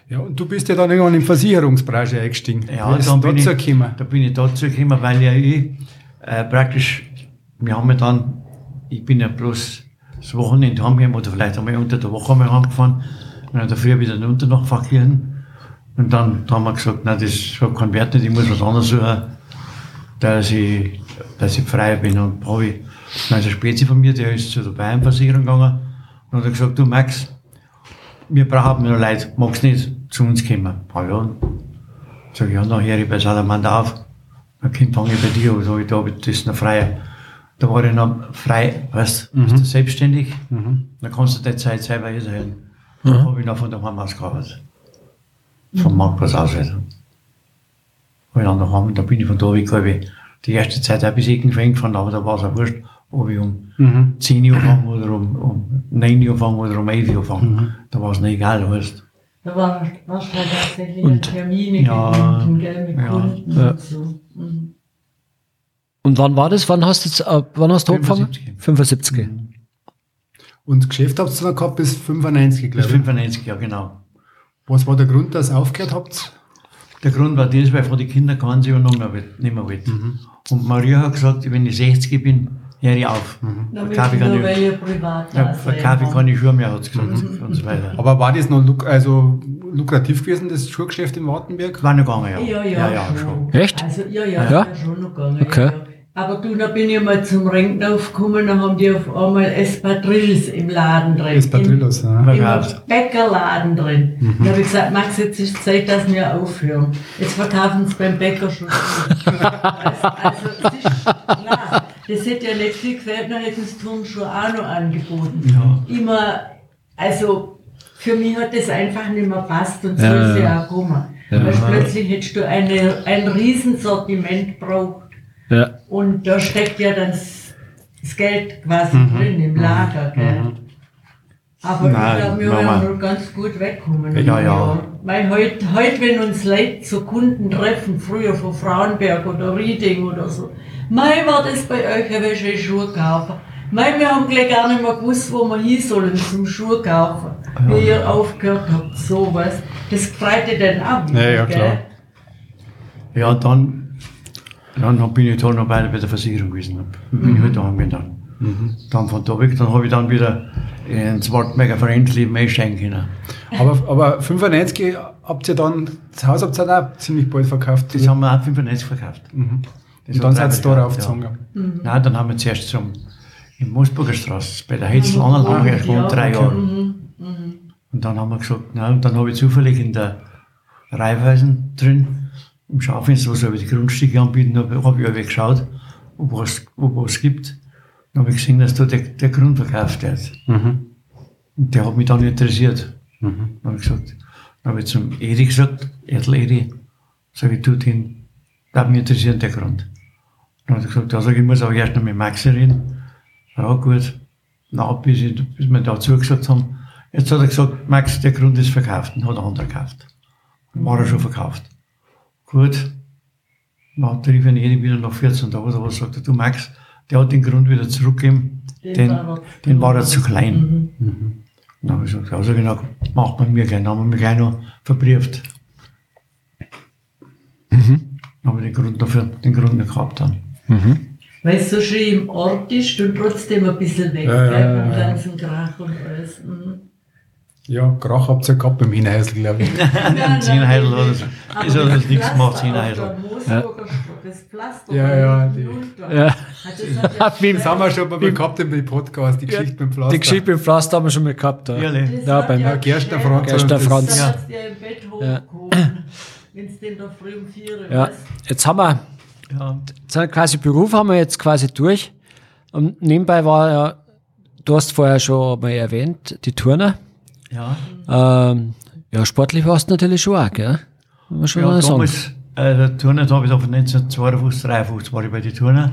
Ja, und du bist ja dann irgendwann in die Versicherungsbranche eingestiegen. Ja, dann bin, ich, gekommen? da bin ich dazu gekommen, weil ja ich äh, praktisch, wir haben ja dann, ich bin ja bloß das Wochenende heimgegangen oder vielleicht einmal unter der Woche einmal heimgefahren und dann dafür wieder runter nach Pfarrkirchen. Und dann, dann haben wir gesagt, nein, das hat keinen Wert nicht, ich muss was anderes suchen, dass ich, dass ich frei bin. Und habe ich, dann ist ein Spezi von mir, der ist zu der Bayernversicherung gegangen und hat gesagt, du Max, wir brauchen noch Leute, magst nicht zu uns kommen? Ah ja. Sag ich, ja, dann höre ich bei Salamander auf. Dann kommt, fange ich bei dir an, sag ich, da das ist noch frei. Da war ich noch frei, weißt du, bist du selbstständig, dann kannst du die Zeit selber einteilen. Dann habe ich noch von daheim aus gearbeitet. Vom Marktplatz aus. Also. Hab ich dann daheim, da bin ich von da weg, habe ich die erste Zeit auch bis irgendwann gefahren, aber da war es auch wurscht, ob ich um 10 Uhr fange oder um, um 9 Uhr fange oder um 11 Uhr fange. Da war es nicht egal, weißt Da war, warst du halt tatsächlich Und- Termine Ja, gebunden, gell, mit ja. Kunden Ja. und so. Mhm. Und wann war das? Wann hast du, äh, wann hast du angefangen? 75. 75. Und das Geschäft habt ihr dann gehabt bis 95, Bis glaube ich. 95, ja genau. Was war der Grund, dass ihr aufgehört habt? Der Grund war das, weil von den Kindern keinen sie übernommen nicht mehr wollten. Und Maria hat gesagt, wenn ich 60 bin, ich auf. Damit Verkaufe ich nur keine, weil ihr privat ja, da verkaufe ich keine Schuhe mehr, hat sie gesagt, und so weiter. Aber war das noch luk also lukrativ gewesen, das Schuhgeschäft in Wartenberg? War noch gegangen, Ja, ja. ja, ja, schon. Echt? Also, ja, ja, Ja? ja. schon noch gegangen. Okay. Ja, ja. Aber du, da bin ich mal zum Renkdorf gekommen, da haben die auf einmal Espadrilles im Laden drin. Espadrilles, Im, ja. Im. Bäckerladen drin. Mhm. Da habe ich gesagt, Max, jetzt ist Zeit, dass wir aufhören. Jetzt verkaufen sie beim Bäcker schon. Weißt, also, es ist klar, das hätte ja nicht viel gefällt, dann hätten sie Turnschuhe auch noch angeboten. Ja. Immer, also, für mich hat das einfach nicht mehr passt und so Ja, ist ja. ja auch gekommen. Weil plötzlich hättest du eine, ein Riesensortiment braucht Ja. und da steckt ja dann das das Geld quasi Mhm. drin im Lager, gell? Aber Nein, ich glaube, wir haben ja noch ganz gut weggekommen. Ja, ja. Weil heute, heut, wenn uns Leute zu Kunden treffen, früher von Frauenberg oder Rieding oder so, mei, war das bei euch, wenn ich Schuhe kaufen? Mei, wir haben gleich gar nicht mehr gewusst, wo wir hin sollen zum Schuhe kaufen. Wie ihr aufgehört habt, sowas. Das freut ihr dann ab. Ja, ja, gell? klar. Ja, dann, dann bin ich da noch bei, bei der Versicherung gewesen. Bin ich halt daheim gegangen. Dann von da weg, dann habe ich dann wieder ins Wartberger Vereinsleben einsteigen können. Aber, aber 95 habt ihr dann, das Haus habt ihr dann auch ziemlich bald verkauft. Das haben wir auch 95 verkauft. Das Und dann seid ihr da raufgezogen. Nein, dann haben wir zuerst zum, in Moosburger Straße, bei der Hetzel Anlage, erst gewohnt, drei Jahre. Mhm. Und dann haben wir gesagt, na, und dann habe ich zufällig in der Reifeisen drin, im Schaufenster, was aber die Grundstücke anbieten, habe hab ich aber geschaut, ob was, ob was gibt. Dann habe ich gesehen, dass da der, der Grund verkauft wird. Und der hat mich dann interessiert. Dann habe ich gesagt, dann habe ich zum Edi gesagt, Erdl Edi, sage ich, du, den, darf mich interessieren, der Grund. Dann hat er gesagt, ja, sag ich, ich muss aber erst noch mit Maxi reden. Ja, gut. Na, bis, ich, bis wir da zugesagt haben. Jetzt hat er gesagt, Max, der Grund ist verkauft. Und hat ein anderer gekauft. War er schon verkauft. Gut. Dann rief ich ihn wieder nach 14 Tagen, aber sagt er, du Max, der hat den Grund wieder zurückgegeben. Den Den, war er- den war er zu klein. Und dann habe ich gesagt, also genau, macht man mir gleich. Dann haben wir mich gleich noch verbrieft. Dann habe ich den Grund noch für den Grund noch gehabt dann. Weil es so schön im Ort ist und trotzdem ein bisschen weg, Ja, ja. ganzen Krach und alles. Mhm. Ja, Krach habt ihr gehabt beim Hinhäusl, glaube ich. Nein, Ziehenheidel nein, oder das- Ist ja das das nichts gemacht, Straße, Das Pflaster Ja, ja, die-. Ja. Hat das hat ja haben wir schon mal gehabt im Podcast, die Geschichte beim Pflaster. Die Geschichte mit dem Pflaster haben wir schon mal gehabt. Ja. Ja, hat beim- Ja, geschneit. Franz. Gerstner das- Franz. Ja. hat's dir im Bett hochgehoben, wenn es den da früh um vier Uhr Ja. Jetzt haben wir, Ja. jetzt haben wir quasi Beruf haben wir jetzt quasi durch. Und nebenbei war ja, du hast vorher schon mal erwähnt, die Turner. Ja. Ähm, ja, sportlich warst du natürlich schon auch, gell? Muss man schon Ja, mal sagen. damals, äh, da habe ich da von 1952, 53 war ich bei den Turner.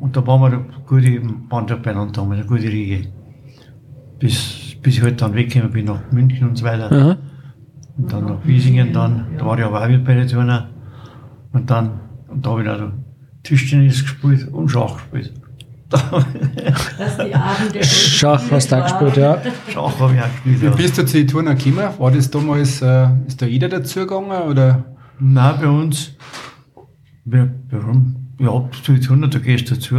Und da waren wir eine gute Mannschaft beieinander, damals, eine gute Riege. Bis, bis ich halt dann weggekommen bin nach München und so weiter. Aha. Und dann nach Wiesingen, dann, da war ich aber auch wieder bei den Turner. Und dann, und da habe ich auch Tischtennis gespielt und Schach gespielt. Dass die Abende Schach hast du auch gespielt, ja. Schach habe ich auch gespielt. Wie Ja. bist du zu den Touren gekommen? War das damals, äh, ist da jeder dazugegangen? Oder? Nein, bei uns, wir, warum? Ja, zu den Turner, da gehst du dazu,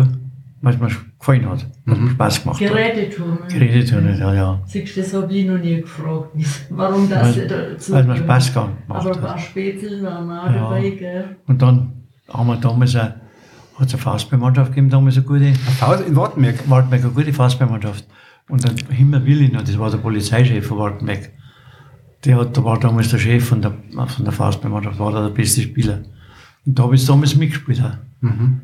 weil es mir gefallen hat, was mir Spaß gemacht hat. Geräteturnen. Geräteturnen, ja, ja. Siehst du, das habe ich noch nie gefragt, warum das Weil- dazu weil mir gehört. Spaß gemacht Aber ein hat. paar Spätzle waren auch Ja. dabei, gell? Und dann haben wir damals eine, hat es eine Faustballmannschaft gegeben, damals eine gute, Ein Faust in Wartenberg. Waldberg, eine gute Faustballmannschaft. Und dann Himmel Willi, das war der Polizeichef von Wartenbeck. Der hat, da war damals der Chef von der, von der Faustballmannschaft, war da der beste Spieler. Und da habe ich damals mitgespielt. Auch.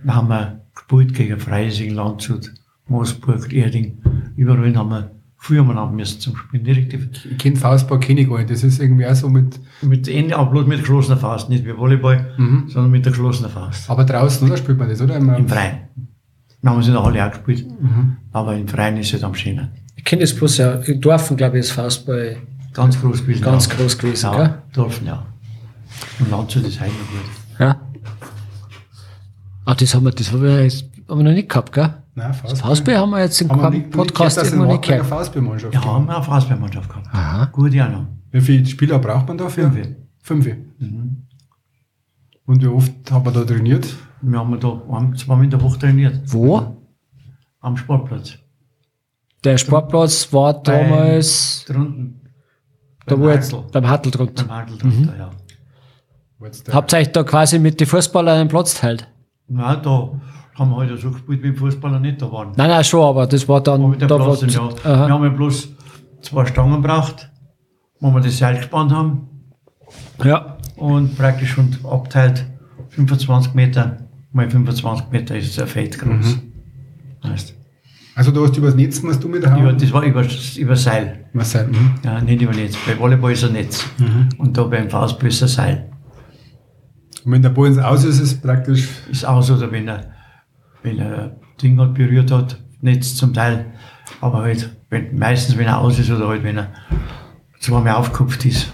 Da haben wir gespielt gegen Freising, Landshut, Moosburg, Erding. Überall haben wir früher mal haben müssen zum Spielen. Direkt Ich kenne Faustball, kenne ich gar nicht. Das ist irgendwie auch so mit, mit Ende, aber bloß mit geschlossener Faust, nicht wie Volleyball, sondern mit der geschlossenen Faust. aber draußen, oder? Spielt man das, oder? Im, Im Freien. Wir haben es in der Halle auch gespielt, aber im Freien ist es am schönen. Ich kenne das bloß ja, in Dorfen, glaube ich, ist Faustball Ganz groß gewesen. ganz ja. groß gewesen, Ja, gell? Dorfen, ja. Und Landshut ist noch gut. Ja. Ah, das haben wir, das haben wir, haben wir noch nicht gehabt, gell? Nein, Das. Faustball haben wir jetzt im Haben wir nicht- Podcast in irgendwo nicht gehört. Faustballmannschaft Ja, haben wir eine Faustballmannschaft gehabt. Aha. Gut, ja noch. Wie viele Spieler braucht man dafür? Fünf. Fünf. Mhm. Und wie oft hat man da trainiert? Wir haben da ein, zweimal in der Woche trainiert. Wo? Am Sportplatz. Der Sportplatz war damals, Drunten. da Beim wo jetzt, Hartl. beim Hartl drunter. Beim Hartl drunter, ja. Jetzt der- Habt ihr euch da quasi mit den Fußballern einen Platz teilt? Ja, da haben wir halt so gespielt, wie die Fußballer nicht da waren. Nein, nein, schon, aber das war dann, Aber mit der da war, ja. aha. Wir haben ja bloß zwei Stangen gebraucht, wo wir das Seil gespannt haben ja. und praktisch schon abteilt 25 Meter mal 25 Meter ist ein Feld groß. Weißt, Also du hast übers Netz musst du mit über, haben? das war über, über Seil, Was sein? Mhm. ja, nicht über Netz. Bei Volleyball ist ein Netz und da beim Faustball ist ein Seil. Und wenn der Ball ins Aus ist, ist es praktisch. ist aus oder wenn er, wenn er Ding hat berührt hat, Netz zum Teil, aber halt, wenn, meistens wenn er aus ist oder halt wenn er zweimal aufgekupft ist,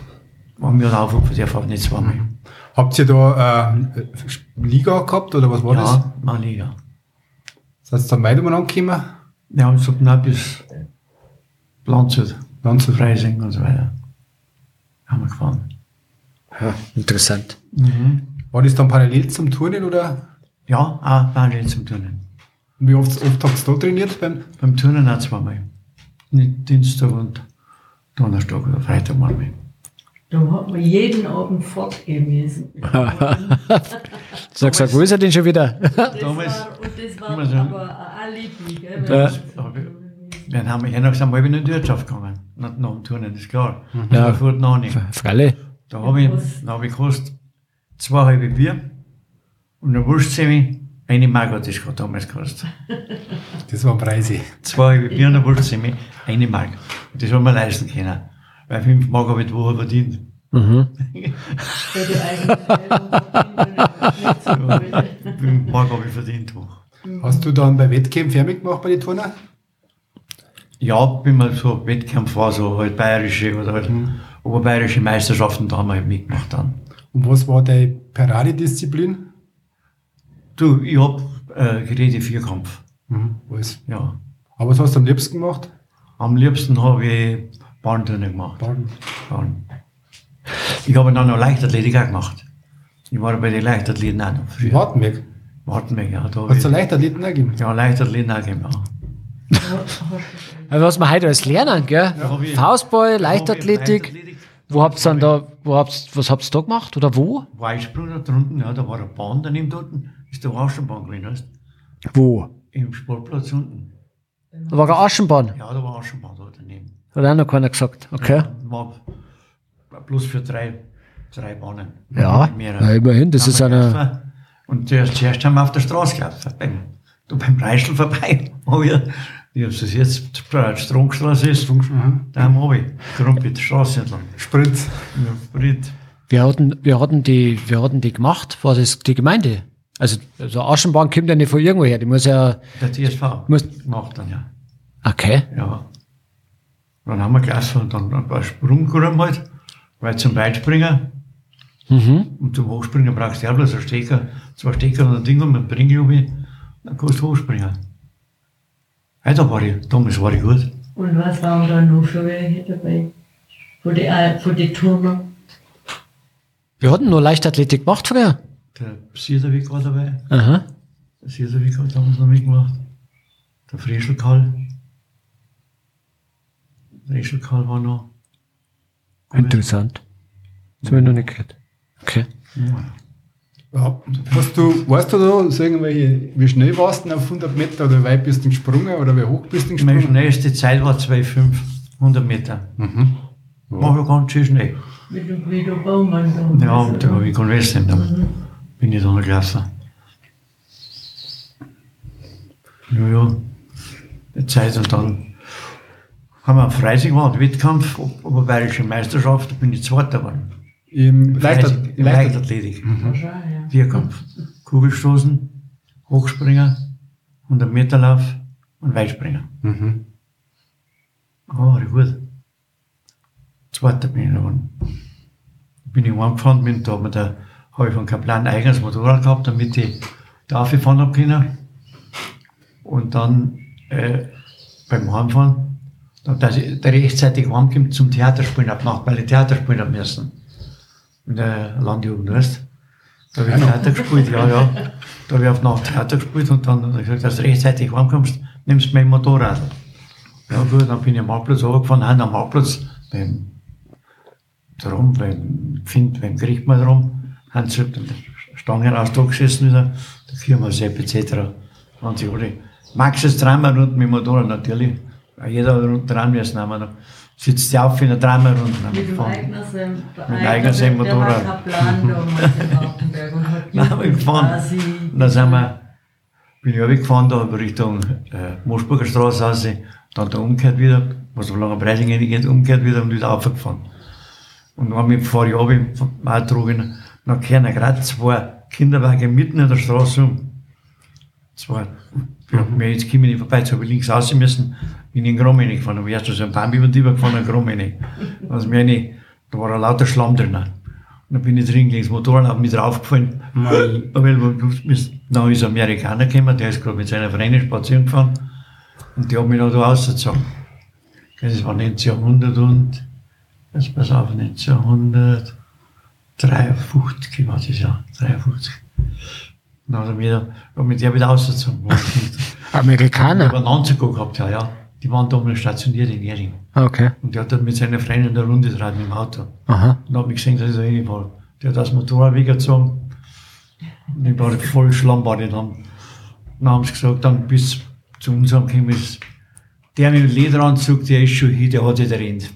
wenn wir aufgekupft, der fährt nicht zweimal. Habt ihr da äh, Liga gehabt oder was war das? Ja, mal Liga. Seid ihr dann weiter mal angekommen? Ja, und so knapp bis Landshut, Landshut. Freising und so weiter. Haben wir gefahren. ja. Interessant. War das dann parallel zum Turnen oder? Ja, auch parallel zum Turnen. Wie oft, oft habt ihr da trainiert? Beim, Beim Turnen auch zweimal. Nicht Dienstag und Donnerstag oder Freitag mal. Da hat man jeden Abend fortgehen müssen. Sag, sag, wo ist er denn schon wieder? Das Damals- war, und das war ja. aber ein Alibi, gell? Ja. Dann haben wir ja noch in die Wirtschaft gegangen. Nach, nach dem Turnen, das ist klar. Ja. Noch nicht. Freilich. Da habe ich, da hab ich gekostet zwei halbe Bier und eine Wurstsemi. Eine Mark hat das gerade damals gekostet. das war Preise. Zwei halbe Bier und eine Wurstsemi, eine Mark. Und das haben wir leisten können. Weil fünf Mark habe ich Woche verdient. Gut. Fünf Mark habe ich verdient. Hast du dann bei Wettkämpfen mitgemacht bei den Turner? Ja, bin mal so Wettkampf war, so halt bayerische oder halt oberbayerische Meisterschaften, da haben wir halt mitgemacht dann. Und was war deine Paradedisziplin? Du, ich hab äh, geredet Vierkampf. Mhm. Alles. Ja. Aber was hast du am liebsten gemacht? Am liebsten habe ich Bahnturnen gemacht. Bahn. Ich habe dann noch Leichtathletik auch gemacht. Ich war bei den Leichtathleten auch noch früher. Wartenberg. Wartenberg, ja. Da Hast du ich, Leichtathleten auch gegeben? ja, Leichtathleten auch gegeben, ja. Also was wir heute alles lernen, gell? ich- Faustball, Leichtathletik. Wo habt's dann da, wo habt's, was habt's da gemacht? Oder wo? Weitsprung da drunten, ja, da war eine Bahn daneben dort. Ist der Aschenbahn gewesen, weißt Wo? Im Sportplatz unten. Da war eine Aschenbahn. Ja, da war Aschenbahn da daneben. Hat auch noch keiner gesagt. Okay. War bloß für drei, drei Bahnen. Ja, ja, immerhin, das ist wir eine- gelaufen. Und zuerst, zuerst haben wir auf der Straße gelaufen, beim, da beim Reischl vorbei. Ja, wie es jetzt die Stromstraße ist, da haben wir Trumpet, die Straße entlang. Sprint. Ja, Brit. Wir hatten, wir hatten die, wir hatten die gemacht, war das die Gemeinde? Also, also Aschenbahn kommt ja nicht von irgendwo her, die muss ja, Der TSV Muss- gemacht dann, ja. okay. Ja. Dann haben wir gelaufen und dann ein paar Sprunggruppen halt, weil zum Weitspringen Mhm. und zum Hochspringen brauchst du ja bloß einen Stecker, zwei Stecker und ein Ding und ein Bringlubi, dann kannst du hochspringen. Da war ich, damals war ich gut. Und was waren da noch für welche dabei? Von den, äh, von den Turner? Wir hatten nur Leichtathletik gemacht früher. Der Siederweg war dabei, Aha. der Siederweg hat damals noch mitgemacht. Der Frischelkarl. Frischelkarl war noch. Interessant. Das habe ich noch nicht gehört. Okay. Ja. Ja. Hast du, weißt du da so irgendwelche, wie schnell warst du denn auf 100 Meter oder wie weit bist du gesprungen oder wie hoch bist du Meine gesprungen? schnellste Zeit war 2,5, 100 Meter. Mhm. War schon ganz schön schnell. Mit dem. Ja, und da habe ich Convesten, da bin ich da noch gelaufen. Ja, ja, die Zeit und dann haben wir am Freising gemacht, Wettkampf, Ob- Oberbayerische Meisterschaft, da bin ich Zweiter geworden. Im Leichtathletik. Leichtathletik. Ja. Vierkampf. Kugelstoßen, Hochspringer, 100 Meter Lauf und Weitspringer. Mhm. Ah, war gut. Zweiter bin ich geworden. Bin ich heimgefahren bin, da hab mir der- hab ich von Kaplan ein eigenes Motorrad gehabt, damit ich da aufgefahren hab können. Und dann äh, beim Heimfahren, da- dass ich da rechtzeitig heimkomme zum Theaterspielen ab Nacht, weil ich Theater spielen müssen. In der Landjugend, weißt Da habe ich Theater gespielt, ja, ja. Da habe ich auf Nacht Theater gespielt und dann hat er gesagt, dass du rechtzeitig heimkommst, nimmst du mein Motorrad. Ja gut, dann bin ich am Marktplatz runtergefahren, nein, am Marktplatz, beim, drum, beim, Find, beim Gericht mal drum, haben sie den Stangen raus da gesessen wieder, der Firma Sepp etc. Und sie alle, jetzt dreimal Runden mit dem Motorrad? Natürlich, Ja, jeder hat Runden dran müssen, haben wir noch, sitzt die auf in der dreimal Runden, haben Mit dem eigenen der Motorrad. Kaplan damals in Hartenberg und hat Dann haben wir gefahren. Dann sind wir, bin ich runtergefahren, da Richtung äh, Moosburger Straße raus, dann da umgekehrt wieder, was so lange Breisingen geht, umgekehrt wieder und wieder aufgefahren. Und dann mit fahre ich runter vom Matrogen, dann kehren gerade zwei Kinderwagen mitten in der Straße um. Zwei. Ja, mir jetzt komme ich nicht vorbei, jetzt habe ich links raus müssen, bin in den Grom reingefahren, aber erst so ein Bambi und gefahren, in Grom. Also mir eine, da war ein lauter Schlamm drin. Und dann bin ich drin gegen das Motorrad, habe mich draufgefallen. Weil, dann ist ein Amerikaner gekommen, der ist gerade mit seiner Freundin spazieren gefahren. Und die haben mich noch da rausgezogen. Das war 1900 und, jetzt pass auf, 1953 war das ja, 53. Dann hat er mich da, hat mich der wieder rausgezogen. Ich Amerikaner. habe einen Anzug gehabt, ja, ja. Die waren damals stationiert in Jering. Okay. Und der hat dann mit seiner Freundin eine Runde gedreht mit dem Auto. Aha. Und hat mich gesehen, dass ich da reinfahre. Der hat das Motorrad weggezogen. Und ich war voll Schlammbad. Dann, dann haben sie gesagt, dann bis zu uns gekommen ist, der mit dem Lederanzug, der ist schon hin, der hat sich rennt.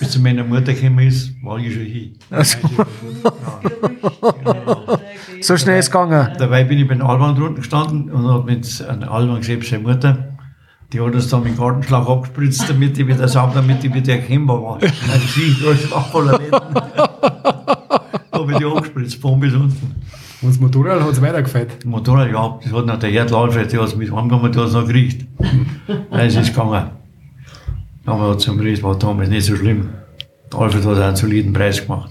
Bis zu meiner Mutter gekommen ist, war ich schon hin. So schnell ist gegangen. Dabei bin ich bei den Alban drunten gestanden und habe mit einer Alban gesehen, seine Mutter. Die hat uns dann mit dem Gartenschlauch abgespritzt, damit ich wieder sauber, damit ich wieder erkennbar war. Also sie, da ist auch voller Letten. Da habe ich die abgespritzt, von bis unten. Und das Motorrad hat es weitergefällt. Das Motorrad, ja, das hat noch der Erd Alfred, der hat es mit heimgegangen, der hat es noch gekriegt. Nein, es ist gegangen. Aber zum Preis war damals nicht so schlimm. Der Alfred hat einen soliden Preis gemacht.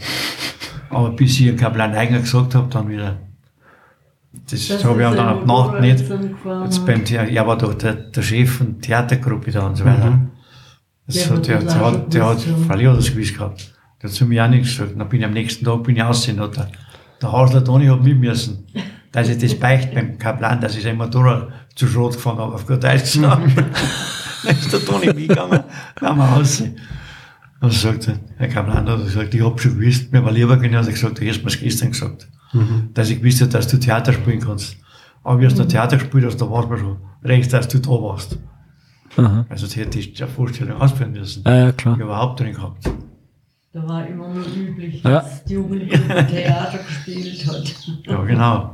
Aber bis ich einen Kaplan Eigner gesagt habe, dann wieder. Das, Das habe ich dann die Nacht nicht. Jetzt beim Theater, er war doch der, der Chef von der Theatergruppe da und so weiter. Das Der hat, der, das der, auch hat, der hat, gewusst, freilich hat das gewiss gehabt. Der hat zu mir auch nichts gesagt. Dann bin ich am nächsten Tag bin ich aussehen, hat der, der Hasler Toni hat mit müssen, dass ich das beicht beim Kaplan, dass ich sein Motorrad zu Schrot gefahren habe, auf gut Deutsch gesagt. dann ist der Toni mitgegangen, dann haben wir aussehen. Und er sagt, er, Herr Kaplan hat gesagt, ich hab schon gewusst, mir war lieber gewesen, als er gesagt, du hast mir's gestern gesagt. Dass ich habe, dass du Theater spielen kannst. Aber wie hast du Theater gespielt hast, da warst du schon recht, dass du da warst. Aha. Also das hätte ich eine Vorstellung ausführen müssen. Ja, ja, klar. Ich überhaupt drin gehabt. Da war immer nur üblich, Ja. dass die Jugendliche Theater gespielt hat. Ja, genau.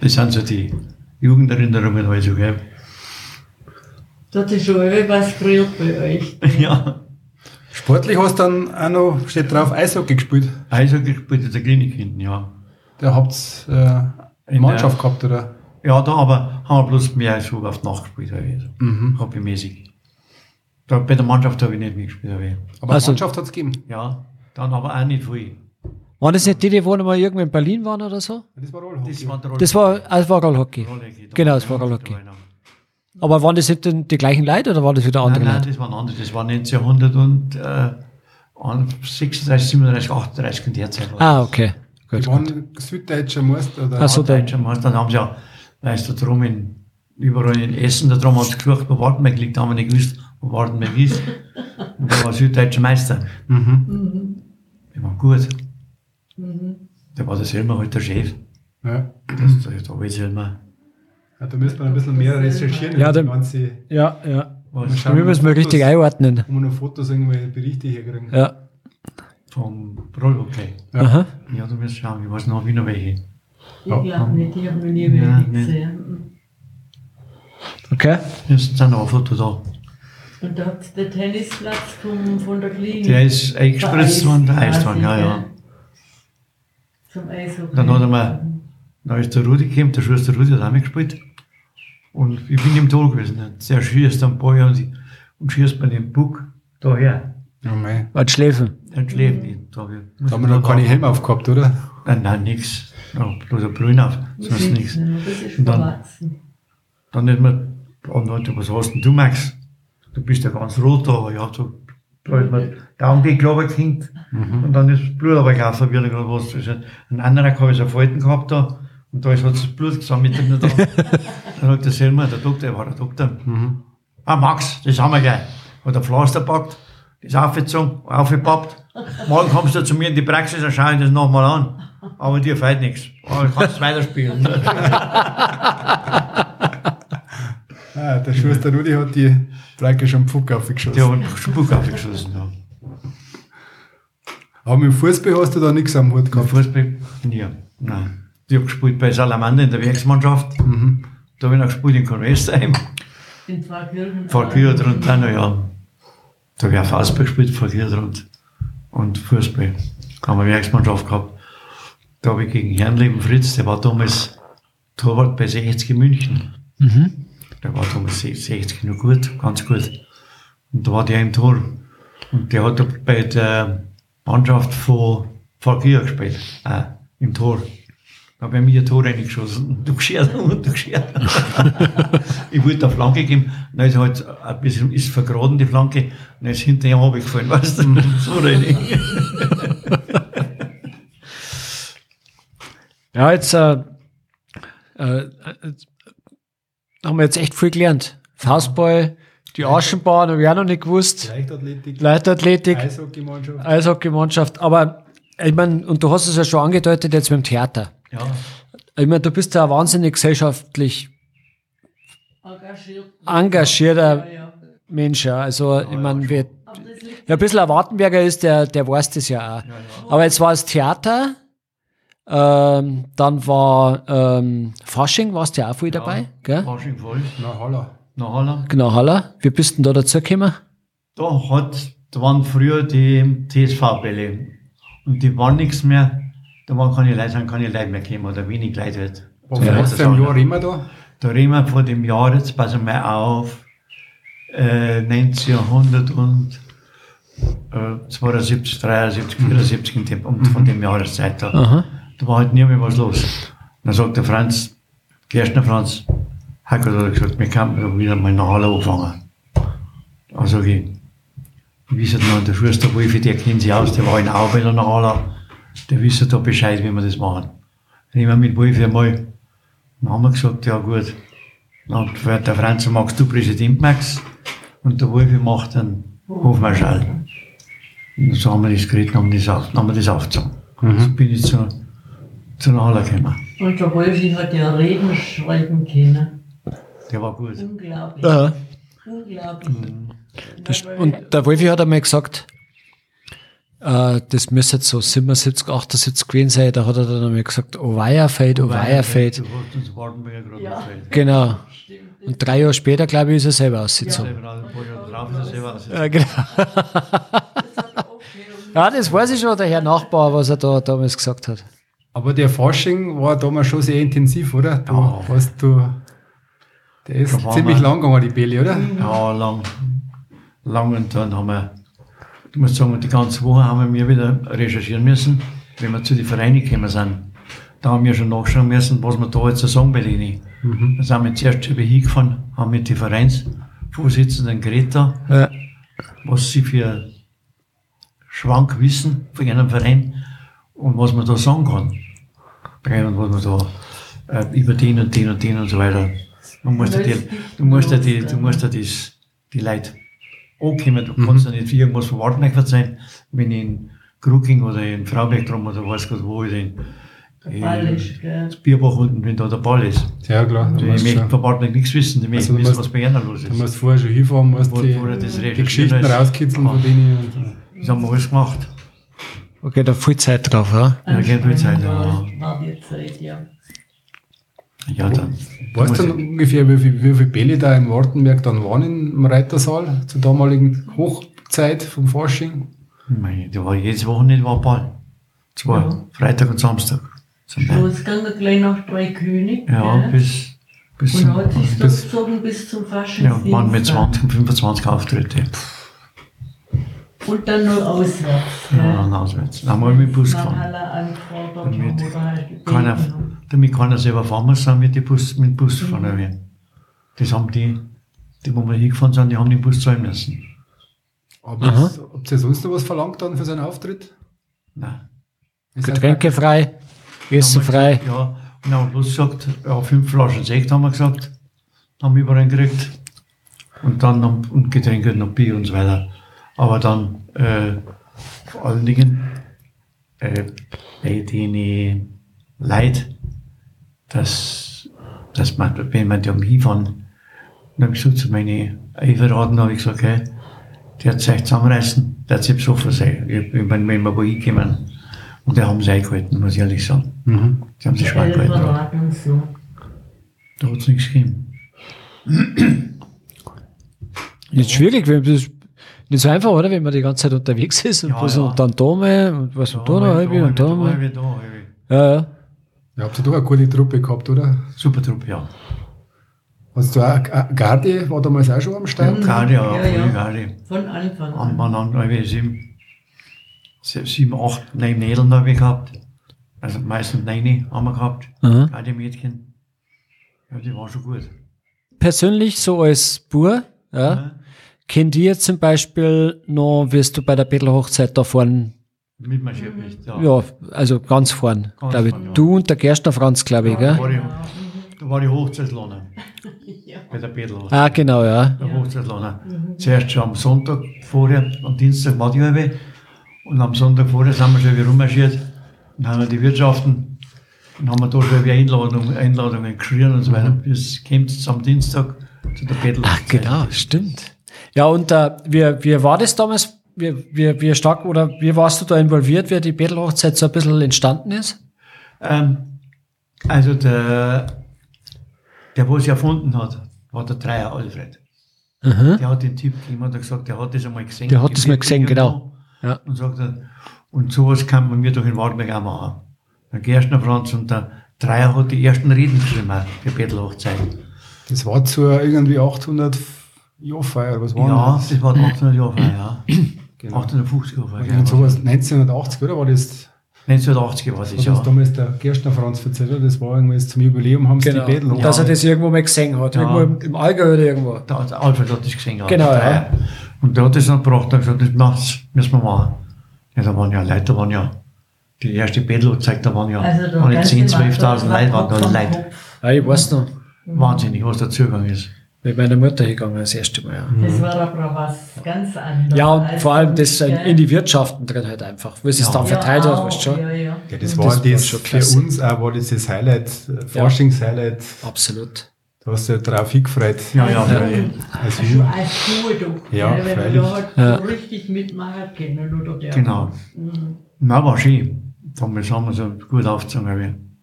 Das sind so die Jugenderinnerungen, also, gell? Da hat sich schon was gerührt bei euch. Ja. Sportlich hast du dann auch noch, steht drauf, Eishockey gespielt. Eishockey gespielt in der Klinik hinten, ja. Da habt ihr äh, In Mannschaft der- gehabt, oder? Ja, da aber haben wir bloß mehr so auf die Nacht gespielt, also. Mhm. Hobbymäßig. Da, bei der Mannschaft habe ich nicht mitgespielt, aber Aber Also- Mannschaft hat es gegeben. ja. Dann aber auch nicht viel. Waren das nicht die, die wo noch mal irgendwo in Berlin waren oder so? Das war Rollhockey. Das war der Das war, das war Rollhockey. Rollhockey. Genau, das war Rollhockey. Aber waren das nicht denn die gleichen Leute oder waren das wieder Nein, andere nein, Leute? das waren andere. Das war 1900 und äh, 36, 37, 38 in der Zeit. war Ah, okay. Die Gut. waren süddeutscher Meister. Oder? Ach so, der- Deutscher Meister, dann haben sie ja, weißt du, drum in, überall in Essen, da drum haben sie gesucht, wo Wartenberg liegt, da haben wir nicht gewusst, wo Wartenberg ist. Und da war süddeutscher Meister. Mhm. Die waren gut. Da war der Selmer halt der Chef. Ja. Das, da, da war ich Selmer. Ja, da müsste man ein bisschen mehr recherchieren. Ja, dann- Ganze, Ja, ja. Was Wir müssen mal richtig einordnen. wo wir noch Fotos, irgendwelche Berichte herkriegen. Ja. vom Rollhockey. Ja. Aha. Ja, du musst schauen, ich weiß noch, wie noch welche. Ich Ja. glaube nicht, ich habe noch nie welche gesehen. Okay. Jetzt sind noch ein Foto da. Und da hat der Tennisplatz vom, von der Klinik. Der ist eingespritzt worden, der Eiswagen, ja, ja. Zum Eishockey. Dann hat er mal, dann ist der Rudi gekommen, der Schuster Rudi hat auch mitgespielt. Und ich bin im Tor gewesen. Der schießt am Ball und, ich- und schießt bei dem Buck daher. Ja, mei. Was schläfen. Schläft nicht. Da, ich- Da haben wir noch keine Helme aufgehabt, oder? Nein, nein, nix. Ja, bloß ein Brühen auf, Das sonst ist nichts. ist Und dann-. Dann nicht mehr, und dann, was hast denn du, Max? Du bist ja ganz rot da, aber ja, so, da ist mir der Augen geklappt hinkt. Und dann ist das Blut aber gelaufen, wie er gerade was. Ist ein- anderer habe ich so Falten gehabt da, und da ist halt das Blut gesammelt drin da. dann hat der Selma, der Doktor, der war der Doktor. Ah, Max, das haben wir gleich. Hat ein Pflaster gepackt, das aufgezogen, aufgepappt. Morgen kommst du zu mir in die Praxis, dann schau ich das nochmal an. Aber dir fällt nichts. Aber du kannst weiterspielen. Ah, der Schuster Rudi hat die Dreiecke schon Pfuck aufgeschossen. Die haben Spuck aufgeschossen. Ja. Aber mit dem Fußball hast du da nichts am Hut gehabt. Fußball? Ja, nein. Ich habe gespielt bei Salamander in der Werksmannschaft. Da habe ich noch gespielt in Convestheim. In zwei Kirchen. Vor Kirchen und dann, ja. Da habe ich auch Fußball gespielt, vor Kirchen und, und Fußball. Da haben wir Werksmannschaft gehabt. Da habe ich gegen Herrnleben Fritz, der war damals Torwart bei 60 in München. Der war damals 60 nur gut, ganz gut. Und da war der im Tor. Und der hat bei der Mannschaft von Falkir gespielt, äh, im Tor. Da habe ich mir ein Tor reingeschossen und du geschert und du geschert. ich wollte eine Flanke geben, dann ist halt ein bisschen ist vergraden die Flanke, dann ist hinterher runtergefallen, weißt du, so rein. Ja, jetzt äh, äh, haben wir jetzt echt viel gelernt. Faustball, die Aschenbahn habe ich auch noch nicht gewusst. Leichtathletik, Leichtathletik, Eishockeymannschaft. Eishockeymannschaft. Aber ich meine, und du hast es ja schon angedeutet jetzt mit dem Theater. Ja, Ich meine, du bist ja ein wahnsinnig gesellschaftlich Engagiert. engagierter Ja, ja. Mensch. Ja. Also, ich meine, wir, ja, ein bisschen ein Wartenberger ist, der, der weiß das ja auch. Aber jetzt war es Theater, ähm, dann war ähm, Fasching, warst du ja auch viel dabei, gell? Fasching voll, Na, Haller. nach Holland. Genau, Haller. Wie bist du denn da dazugekommen? Da hat, da waren früher die TSV-Bälle. Und die waren nichts mehr. Da waren keine Leute, sind keine Leute mehr gekommen, oder wenig Leute halt. Für ein auch. Jahr immer da? Da reden wir von dem Jahr, jetzt passen wir auf, äh, 1900 und äh, 72, 73, 74 in dem, um, von dem Jahreszeit da. Aha. Da war halt nie mehr was los. Dann sagt der Franz, Gerstner Franz, Hacker hat gesagt, wir können wieder mal nach Halle anfangen. Also ich, wie ist noch, der Schuster Wolfi, der kennt sich aus, der war in Arbeit nach Halle, der wisst da Bescheid, wie wir das machen. Dann haben wir mit Wolfi einmal, dann haben wir gesagt, ja gut, dann hat der Franz, magst du Präsident Max? Und der Wolfi macht einen Hofmarschall. Und so haben wir das geredet, haben das, auf, haben wir das aufgezogen. So bin ich zu, zu einer Halle gekommen. Und der Wolfi hat ja Reden schreiben können. Der war gut. Unglaublich. Aha. Unglaublich. Das, und der Wolfi hat einmal gesagt, äh, das müsste jetzt so 77, 78 gewesen sein. Da hat er dann einmal gesagt, oh oh. Du hast uns Wartenberger gerade Ja. Genau. Und drei Jahre später, glaube ich, ist er selber ausgezogen. Ja, genau. Ja, das weiß ich schon, der Herr Nachbar, was er da damals gesagt hat. Aber der Fasching war damals schon sehr intensiv, oder? Du Ja. hast du. Der ist Da ziemlich lang gegangen, die Bälle, oder? Ja, lang. Lang und dann haben wir, ich muss sagen, die ganze Woche haben wir wieder recherchieren müssen, wenn wir zu den Vereinen gekommen sind. Da haben wir schon nachschauen müssen, was wir da jetzt sagen bei denen. Dann sind wir zuerst über hingefahren, haben mit den Vereinsvorsitzenden geredet, da, Ja. was sie für Schwank wissen von einem Verein und was man da sagen kann. Gell, Und was man da äh, über den und den und den und so weiter. Man muss ja die, du musst ja die, du musst ja das, die Leute ankommen. Du kannst ja nicht irgendwas von Wartenberg erzählen, wenn ich in Kruking oder in Frauberg drum oder weiß Gott wo, Ball ist, gell? Das Bierbach unten, wenn da der Ball ist. Ja, klar. Die Du möchten von Partner nichts wissen, die möchten Also du wissen, musst- was bei ihnen los du ist. musst vorher schon hinfahren, musst Wo- die, wo das die recherchieren Geschichten ist. rauskitzeln von denen. Und, Das haben wir alles gemacht. Okay, da viel Zeit drauf, ja. Ja, geht viel Zeit, ja. War, war die Zeit, ja. Ja, dann. weißt du dann ungefähr, wie viele wie viel Bälle da in Wartenberg dann waren im Reitersaal zur damaligen Hochzeit vom Fasching? ich- Mei, Da war jedes Wochenende war Ball. Zwei, Ja. Freitag und Samstag. Losgegangen gleich nach drei König. Ja, bis, bis Und zum, hat sich bis- durchgezogen bis zum ja, Faschingsdienstag. waren mit 20 und 25 Auftritte. Und dann noch auswärts. Ja, dann auswärts. Wir mit dem Bus gefahren. Damit halt Keiner, damit keiner selber fahren muss, sind wir die Bus, mit dem Bus gefahren. Mhm. Das haben die, die, wo wir hingefahren sind, die haben den Bus zahlen müssen. Aber habt ihr sonst noch was verlangt dann für seinen Auftritt? Nein. Ist das- Getränkefrei, Essenfrei. Ja, und haben bloß gesagt, ja, fünf Flaschen Sekt haben wir gesagt, haben wir überall gekriegt. Und dann noch, und Getränke noch Bier und so weiter. Aber dann, äh, vor allen Dingen, äh, bei den Leid, dass, dass man, wenn man die am hinfahren, dann habe ich gesagt zu meinen Eiveraten, habe ich gesagt, hey, der hat sich zusammenreißen, der hat sich besoffen sein. Ich, ich meine, wenn wir wo hinkommen, und die haben sie eingehalten, muss ich ehrlich sagen. Mhm. Die haben sich schwer gehalten. So. Da hat es nichts gegeben. Ist schwierig, wenn das nicht so einfach, oder? Wenn man die ganze Zeit unterwegs ist und Ja, was ja. und dann Dome und was und da noch halbe und da mal. da, da, Ja, ja. Ja, habt ihr doch eine gute Truppe gehabt, oder? Super Truppe, ja. Hast du auch, Garde war damals auch schon am Start? Gerade, ja, Ja, voll ja. gerade. Von Anfang An an. man an, habe ich sieben, sie- sieben, acht, neun Nädeln habe ich gehabt. Also meistens neun haben wir gehabt. Aha. Gerade Mädchen. Ja, die waren schon gut. Persönlich, so als Bur, ja, Ja. Kennt ihr zum Beispiel noch, wirst du bei der Bettelhochzeit da vorne, Mitmarschiert nicht. Ja. ja, also ganz vorne, Ganz glaube ich. vorn, ja. Du und der Gerstner Franz, glaube ich, Da gell? war die, da war die Hochzeitslone Ja. bei der Betel. Ah, genau, ja. Der Hochzeitslone. Zuerst schon am Sonntag vorher, am Dienstag war die halbe. Und am Sonntag vorher sind wir schon wieder rummarschiert und haben wir die Wirtschaften und haben wir da schon wieder Einladungen, Einladungen geschrien und so weiter. Bis kommt es am Dienstag zu der Betel. Ach, genau, stimmt. Ja, und äh, wie, wie war das damals? Wie, wie, wie stark oder wie warst du da involviert, wie die Bettelhochzeit so ein bisschen entstanden ist? Ähm, also der, der, was sie erfunden hat, war der Dreier Alfred. Der hat den Tipp gegeben und hat gesagt, der hat das einmal gesehen. Der hat das mal gesehen, genau. Ja. Und sagt er, und sowas kann man mir doch in Wartberg auch machen. Der Gerstner Franz und der Dreier hat die ersten Reden geschrieben für Bettelhochzeit. Das war zur irgendwie 800 Jahrfeier, was war Ja, das? das war 1800 Jahre vorher, ja. Genau. 850 Jahre vorher. Irgend sowas 1980, oder? War das, 1980 war das, hat ja. uns damals der Gerstner Franz erzählt, oder? Das war irgendwie zum Jubiläum, haben sie die Bädel Genau. Dass er das irgendwo mal gesehen hat, Ja. irgendwo im, im Allgäu oder irgendwo. Der, der Alfred hat das gesehen. Genau, der ja. Und der hat das dann gebracht und gesagt, das müssen wir machen. Ja, da waren ja Leute, da waren ja, die erste Bedelhochzeit, da waren ja, Also der waren ja ganze 10.000, Markt 12.000 Leute, waren da Leute. Ja, ich weiß noch, Wahnsinnig, was da zugegangen ist. Mit meiner Mutter hingegangen das erste Mal. Ja, Das war aber was ganz anderes. ja und vor allem das in, gell? in die Wirtschaften drin halt einfach, wo sie es Ja. dann verteilt ja, hat, weißt du schon. Ja, ja. Ja, das Das war war das schon für klasse. uns auch, war das das Highlight, äh, Forschungshighlight. Absolut. Da hast du ja drauf hingefreut. Ja, ja, Also, ja. Also, Schon als Schule, du. Ja, gell, wenn du da halt Ja. so richtig mitmachen können oder der. Genau. Mhm. Na, war schön. Damals haben wir so gut aufgezogen.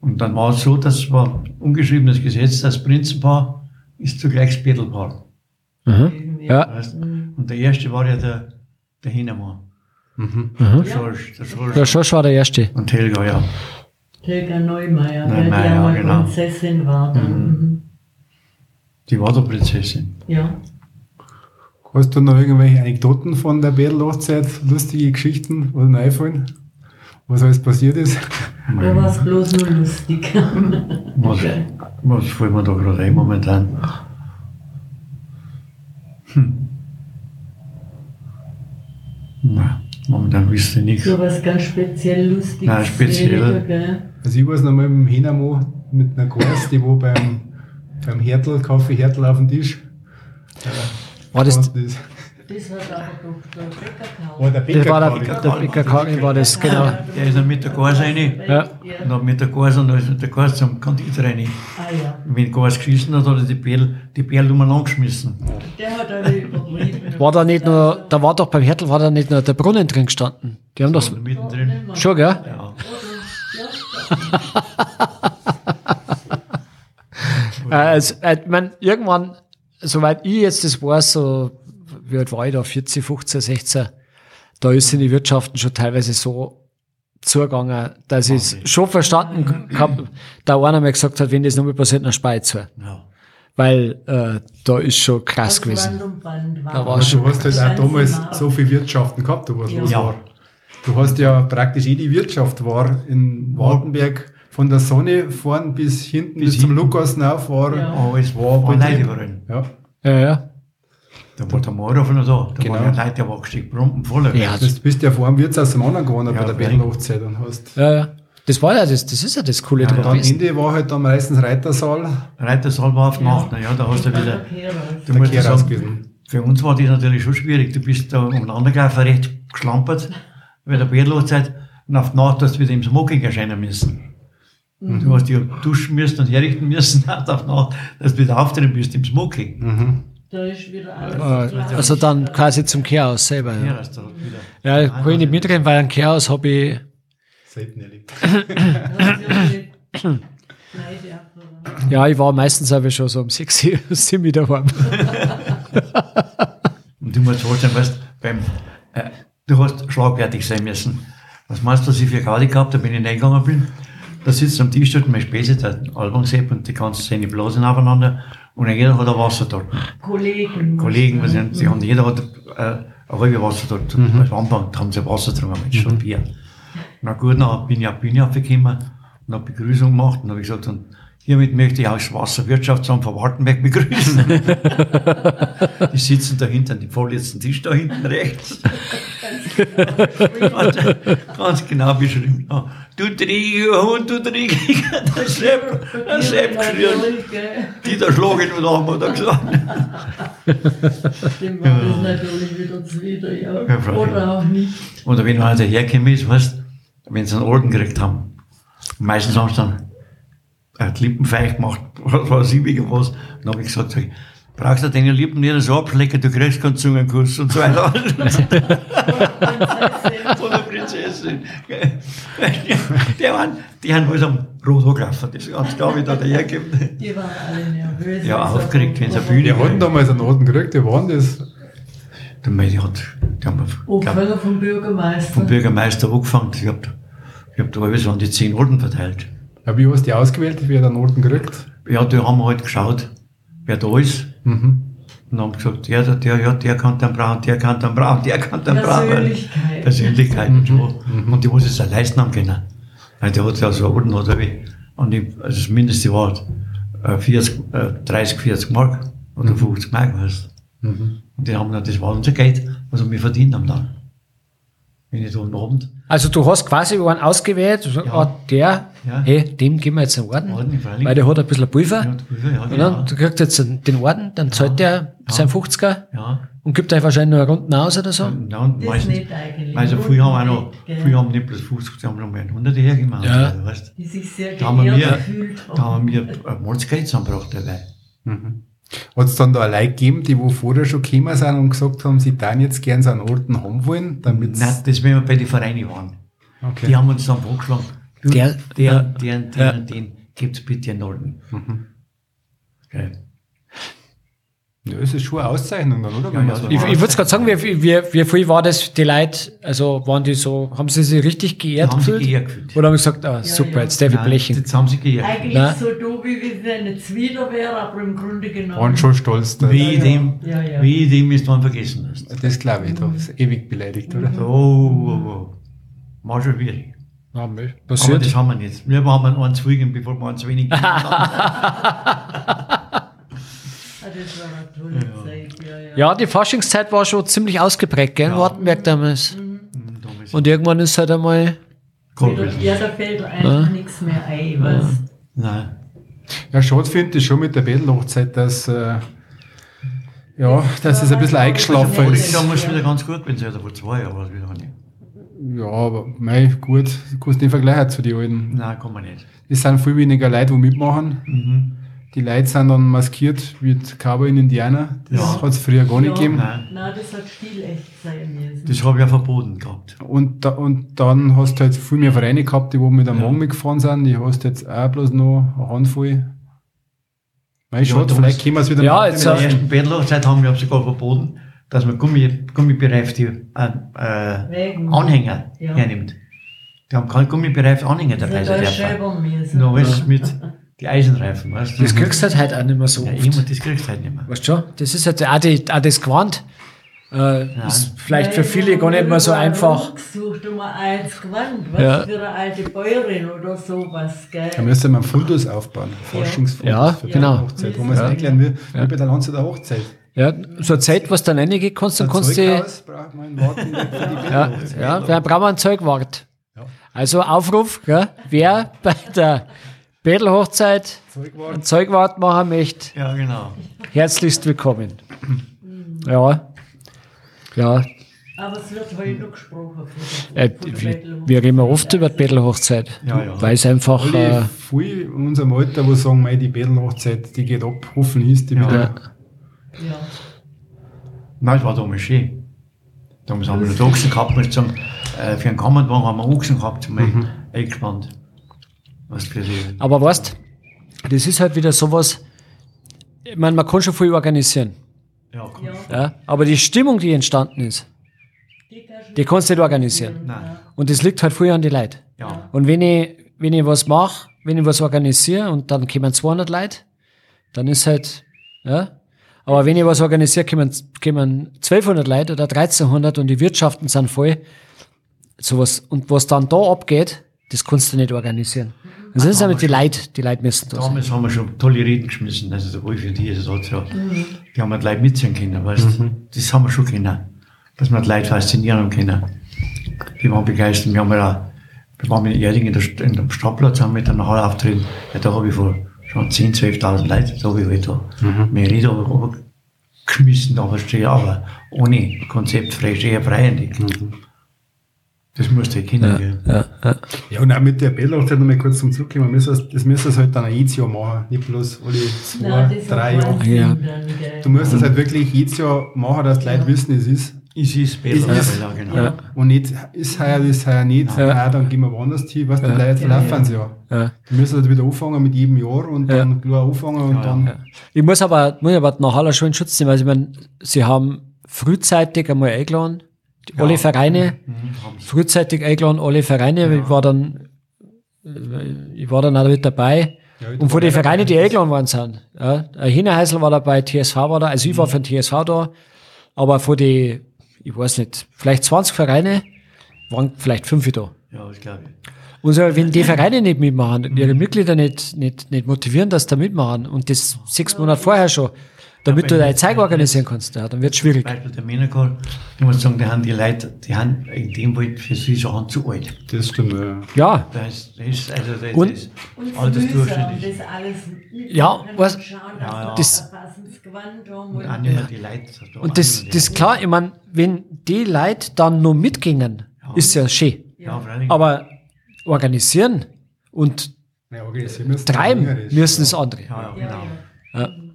Und dann war es so, das war ungeschriebenes Gesetz, das Prinzenpaar ist zugleich das Bedelpaar. Mhm. Ja, Weißt? Und der erste war ja der, der Hinnemann. Mhm. Der Schorsch, der Schorsch. der Schorsch war der Erste. Und Helga, ja. Helga Neumeier, Neumeier, die ja mal genau. Prinzessin war dann. Mhm. Die war der Prinzessin. Ja. Hast du noch irgendwelche Anekdoten von der Bädelhochzeit, lustige Geschichten, was mir einfallen? Was alles passiert ist? Da war es bloß nur lustig. Was, was fällt mir da gerade ein momentan? Hm. Nein, momentan wüsste ich nichts. so was ganz speziell Lustiges. Nein, speziell. gell. Also ich weiß noch mal mit dem Hinamo, mit einer Kurs, die wo beim, beim Hertel, Kaffee Hertel auf dem Tisch. War das, das, Das hat aber doch der Bäcker gekauft. Oder Das war der, Bäcker der Bäcker war das, genau. Der ist dann mit der Gas rein. Ja. Und dann mit der Gas und dann ist mit der Gas zum Konditor rein. Ah ja, Und wenn die Gas geschissen hat, hat er die Perl, die Perl umeinander geschmissen. der hat. War da nicht nur, da war doch beim Hertel, war da nicht nur der Brunnen drin gestanden. Die haben das mittendrin. schon, gell? Ja. Also, ich mein, irgendwann, soweit ich jetzt das weiß, so, wie alt war ich da, 14, 15, 16, da ist in die Wirtschaften schon teilweise so zugegangen, dass ich es schon verstanden habe, da einer mal gesagt hat, wenn das nochmal passiert, dann zu. Ja. Weil äh, da ist schon krass gewesen. Um Wand war. Da war schon- du hast halt auch damals so viel Wirtschaften gehabt, was los Ja. war. Du hast ja praktisch jede Wirtschaft war in Wartenberg von der Sonne vorn bis hinten bis, zum Lukas rauf war. Ja. Aber es War war bei dir-. Ja. Ja, ja. Da war der Maurer von da. Da Genau. waren ja Leute, die waren gesteckt, Brumpen voller. Ja, Du bist ja vor dem Wirtshaus am anderen gewohnt Ja, bei der. Bettelhochzeit und hast. Ja, ja. Das war ja das, das ist ja das Coole Und dran am. Ende war halt dann meistens Reitersaal, Reitersaal war auf Nacht, na ja, da hast du wieder. Du der musst Kehr sagen, für uns war das natürlich schon schwierig. Du bist da umeinander gelaufen, recht geschlampert, bei der Bärlochzeit, und auf die Nacht hast du wieder im Smoking erscheinen müssen. Du hast dich duschen müssen und herrichten müssen auf Nacht, dass du wieder auftreten bist im Smoking. Da ist wieder alles. Also dann quasi zum Kehrhaus selber. Ja, Ja, kann ich nicht mitreden, weil ein Kehrhaus habe ich, Selten erlebt. ja, ich war meistens aber schon so um 6 Uhr, sind wieder warm. Und du musst vorstellen, weißt, beim, äh, du hast schlagfertig sein müssen. Was meinst du, dass ich für Gaudi gehabt habe, wenn ich reingegangen bin? Da sitzt am Tisch dort mein Späße, der Albumsepp und die ganzen seine Blasen aufeinander und jeder hat ein Wasser dort. Kollegen. Kollegen, was sind, die haben, jeder hat äh, ein halbes Wasser dort. Mhm. Als Anfang haben sie Wasser getrunken mit schon Bier. Na gut, dann bin ich auf die Bühne aufgekommen und habe Begrüßung gemacht und habe gesagt, und hiermit möchte ich aus Wasserwirtschaftsamt von Wartenberg begrüßen. die sitzen da hinten, die vorletzten Tisch da hinten rechts. ganz, ganz genau beschrieben. Ja. Du dreckiger Hund, du dreckiger, der Sepp, der Sepp geschrien. Die da schlagen und haben wir da gesagt. Dem war das natürlich wieder zuwider, ja. Oder auch nicht. Oder wenn einer dahergekommen ist, weißt wenn sie einen Orden gekriegt haben. Meistens haben sie dann äh, die Lippen feig gemacht, was weiß ich, wegen was. Dann habe ich gesagt, brauchst du deine Lippen nicht so abschlecken, du kriegst keinen Zungenkuss und so weiter. Von der Prinzessin. Die waren, die haben alles am Rot angelaufen, das ist ganz klar, wie da dahergekommen. Die waren alle nervös. Ja, aufgeregt, wenn sie eine Bühne hatten hatten. damals einen Orden gekriegt, die waren das. Der Meidi hat, die haben, glaub, vom Bürgermeister. vom Bürgermeister angefangen. Ich hab, ich hab da alles an die zehn Orden verteilt. Ja, wie hast du die ausgewählt, wer den Orden gekriegt? Ja, da haben wir halt geschaut, wer da ist. Mhm. Und haben gesagt, der, der, der, ja, der kann dann brauchen, der kann dann brauchen, der kann dann brauchen. Persönlichkeit. Persönlichkeit und so. Und die muss es auch leisten haben können. Weil der hat ja so Orden oder wie. Und ich, also das Mindeste war äh, 40, äh, 30, 40 Mark oder 50 Mark, weißt du. Und die haben dann, das war unser Geld, was wir verdient haben dann. Wenn ich da am Abend, Also du hast quasi einen ausgewählt, du sagst, Ja. ah, der, Ja. hey, dem geben wir jetzt einen Orden, Orden, weil der hat ein bisschen Pulver. ja, ja, Und genau. du kriegst jetzt den Orden, dann zahlt der sein 50er ja. und gibt euch wahrscheinlich noch eine Runden aus oder so. Ja, und Das meistens, nicht eigentlich. also früher haben wir auch noch, Gell. früher haben nicht bloß 50, die haben noch mehr 100 hergemacht, Ja. also, weißt Die sich sehr Da haben wir gefühlt da haben wir ein Mordsgeld zusammengebracht dabei. Hat es dann da Leute gegeben, die wo vorher schon gekommen sind und gesagt haben, sie dann jetzt gern so einen Orden haben wollen, damit Nein, das, wenn wir bei den Vereinen waren. Okay. Die haben uns dann vorgeschlagen, du, Der- der, ja. der, den, Ja. den, den, gibt's bitte einen Orden. Okay. Ja, das ist schon eine Auszeichnung dann, oder? Ja, ja, Ich, ich würde gerade sagen, wie, wie, wie viel war das, die Leute, also waren die so, haben sie sich richtig geehrt haben sich gefühlt? geehrt gefühlt. Oder haben sie gesagt, ah, super, ja. jetzt darf ich blechen. Jetzt haben sie geehrt. Eigentlich Nein. so do, wie wenn es jetzt wieder wäre, aber im Grunde genommen. waren schon stolz. Da. Wie ja. dem, Ja, ja. wie dem ist man vergessen hast. Das glaube ich, da ist ewig beleidigt, oder? Oh, oh, oh. War schon schwierig. Ja, mö- Aber passiert. das haben wir nicht. Wir haben einen zu viel, bevor wir uns wenig Ah, das war eine tolle Zeit, ja, ja. Ja, die Faschingszeit war schon ziemlich ausgeprägt, gell, in Wartenberg damals. Und Und irgendwann ist halt einmal, ja, da fällt einfach nichts mehr ein, was. Nein. Ja, schade finde ich schon mit der Bettelhochzeit, dass äh, Ja, dass es ein bisschen eingeschlafen Ich ist. sagen, muss wieder ganz gut bin, seit vor zwei Jahren war es wieder nicht. Ja, aber mei, gut, du kannst nicht vergleichen zu den alten. Nein, kann man nicht. Es sind viel weniger Leute, die mitmachen. Die Leute sind dann maskiert wie Cowboy in Indianer. Das Ja. hat es früher gar nicht Ja. gegeben. Nein. Nein, das hat stilecht sein müssen. Das habe ich ja verboten gehabt. Und, da, und dann hast du halt viel mehr Vereine gehabt, die wo mit einem Ja. Wagen mitgefahren sind. Die hast jetzt auch bloß noch eine Handvoll. Mei, Ja, schade, vielleicht können wir es wieder Ja, machen. jetzt- In der ersten Bettelhochzeit haben wir sogar verboten, dass man Gummi, gummibereifte äh, äh. Anhänger Ja. hernimmt. Die haben keinen gummibereiften Anhänger dabei selber müssen. Noch alles mit die Eisenreifen, weißt du? Das kriegst du halt auch nicht mehr so ja, oft. immer, das kriegst du halt nicht mehr. Weißt du schon? Das ist halt auch, die, auch das Gewand. Äh, ist vielleicht für viele gar nicht mehr so einfach. Sucht immer eins Gewand, was Ja. für eine alte Bäuerin oder sowas, gell? Da müsste man Fundus aufbauen. Forschungsfundus. Ja, für die genau. Hochzeit, wo man es erklären will, wie bei der Lanze der Hochzeit. Ja, so eine Zeit, was dann reingeht, kannst du, dann kannst du, Zeughaus braucht man in Wartenberg für die ja, ja, wer braucht man einen Zeugwart? Also Aufruf, gell? wer bei der Bettelhochzeit Zeugwart. einen Zeugwart machen möchte, Ja, genau. herzlichst willkommen. Ja, ja, Aber es wird heute noch gesprochen. Von äh, der, von der wir, wir reden oft über die Bettelhochzeit, Ja, ja. weil es einfach, Alle äh, viel in unserem Alter, die sagen, mei, die Bettelhochzeit, die geht ab, hoffentlich ist die Ja. wieder. Ja. Nein, das war damals schön. Damals haben wir noch Ochsen gehabt, ich sagen. Äh, für einen Kammerwagen haben wir Ochsen gehabt, zum Mhm. eingespannt. Was für die. aber weißt, das ist halt wieder sowas, ich meine, man kann schon viel organisieren, Ja, komm. Ja. ja, aber die Stimmung, die entstanden ist, Die kannst du die kannst du nicht organisieren. Nein. Und das liegt halt früher an die Leute. Ja. Und wenn ich, wenn ich was mache, wenn ich was organisiere und dann kommen 200 Leute, dann ist halt, ja. Aber wenn ich was organisiere, kommen, kommen 1200 Leute oder 1300 und die Wirtschaften sind voll. Sowas. Und was dann da abgeht, das kannst du nicht organisieren. Das ist aber die Leute, die Leute müssen da sein. Damals haben wir schon tolle Reden geschmissen, also der Wolf und die, das hat ja, die haben wir die Leute mitziehen können, weißt du. Das haben wir schon können. Dass wir die Leute faszinieren können. Die waren begeistert. Wir haben ja, wir waren mit Erding in, der, in dem Stadtplatz, haben mit einer Halle auftreten. Ja, da habe ich vor schon 10.000, 12.000 Leute, da halt da mehr Rede aber, aber geschmissen, aber stehe aber ohne Konzept frei, eher freiendig. Das musste ich kennen. gell. Ja, ja. Ja, und auch mit der Bettelhochzeit noch mal kurz zum Zurückkommen. Wir müssen das, müssen wir halt dann jedes Jahr machen. Nicht bloß alle zwei, Nein, drei Jahre. Ja. Du musst das halt wirklich jedes Jahr machen, dass die Leute wissen, es ist. Ist Es besser, ist- ja, genau. Ja. Und nicht, ist heuer, ist heuer nicht. Ja. Ah, dann gehen wir woanders hin. Weißt du, die Leute Ja, laufen ja. ja. ja. Die müssen halt wieder anfangen mit jedem Jahr und Ja. dann klar anfangen und Ja, dann. ja. Ich muss aber, muss aber nach aller Schule in Schutz nehmen. Also, ich meine, sie haben frühzeitig einmal eingeladen, alle Vereine, frühzeitig eingeladen, alle Vereine. Ich war dann, ich war dann auch mit dabei. Ja, Und von den Vereinen, die eingeladen worden sind, ja, ein Hinnerhäusl war dabei, TSV war da, also ich war für den TSV da, aber von den, ich weiß nicht, vielleicht 20 Vereine, waren vielleicht fünf da. Ja, das glaube ich. Und so, wenn die Vereine nicht mitmachen, ihre Mitglieder nicht, nicht, nicht motivieren, dass sie da mitmachen, und das sechs Monate vorher schon, damit du deine Zeit organisieren kannst, ja, dann wird es schwierig. Beispiel der Männercall, ich muss sagen, die haben die Leute, die haben in dem Fall für sie Sachen zu alt. Das stimmt, ja. Ja, Das ist, also das Und- ist altersdurchschnittlich. das alles Ja, was- Schauen, Ja, Das- Und mehr die Leute. und das, das klar, ich meine, wenn die Leute dann noch mitgingen, ist ja schön. Ja. Aber organisieren und Ja, okay, sie müssen treiben müssen das andere. ja, ja, ja, genau.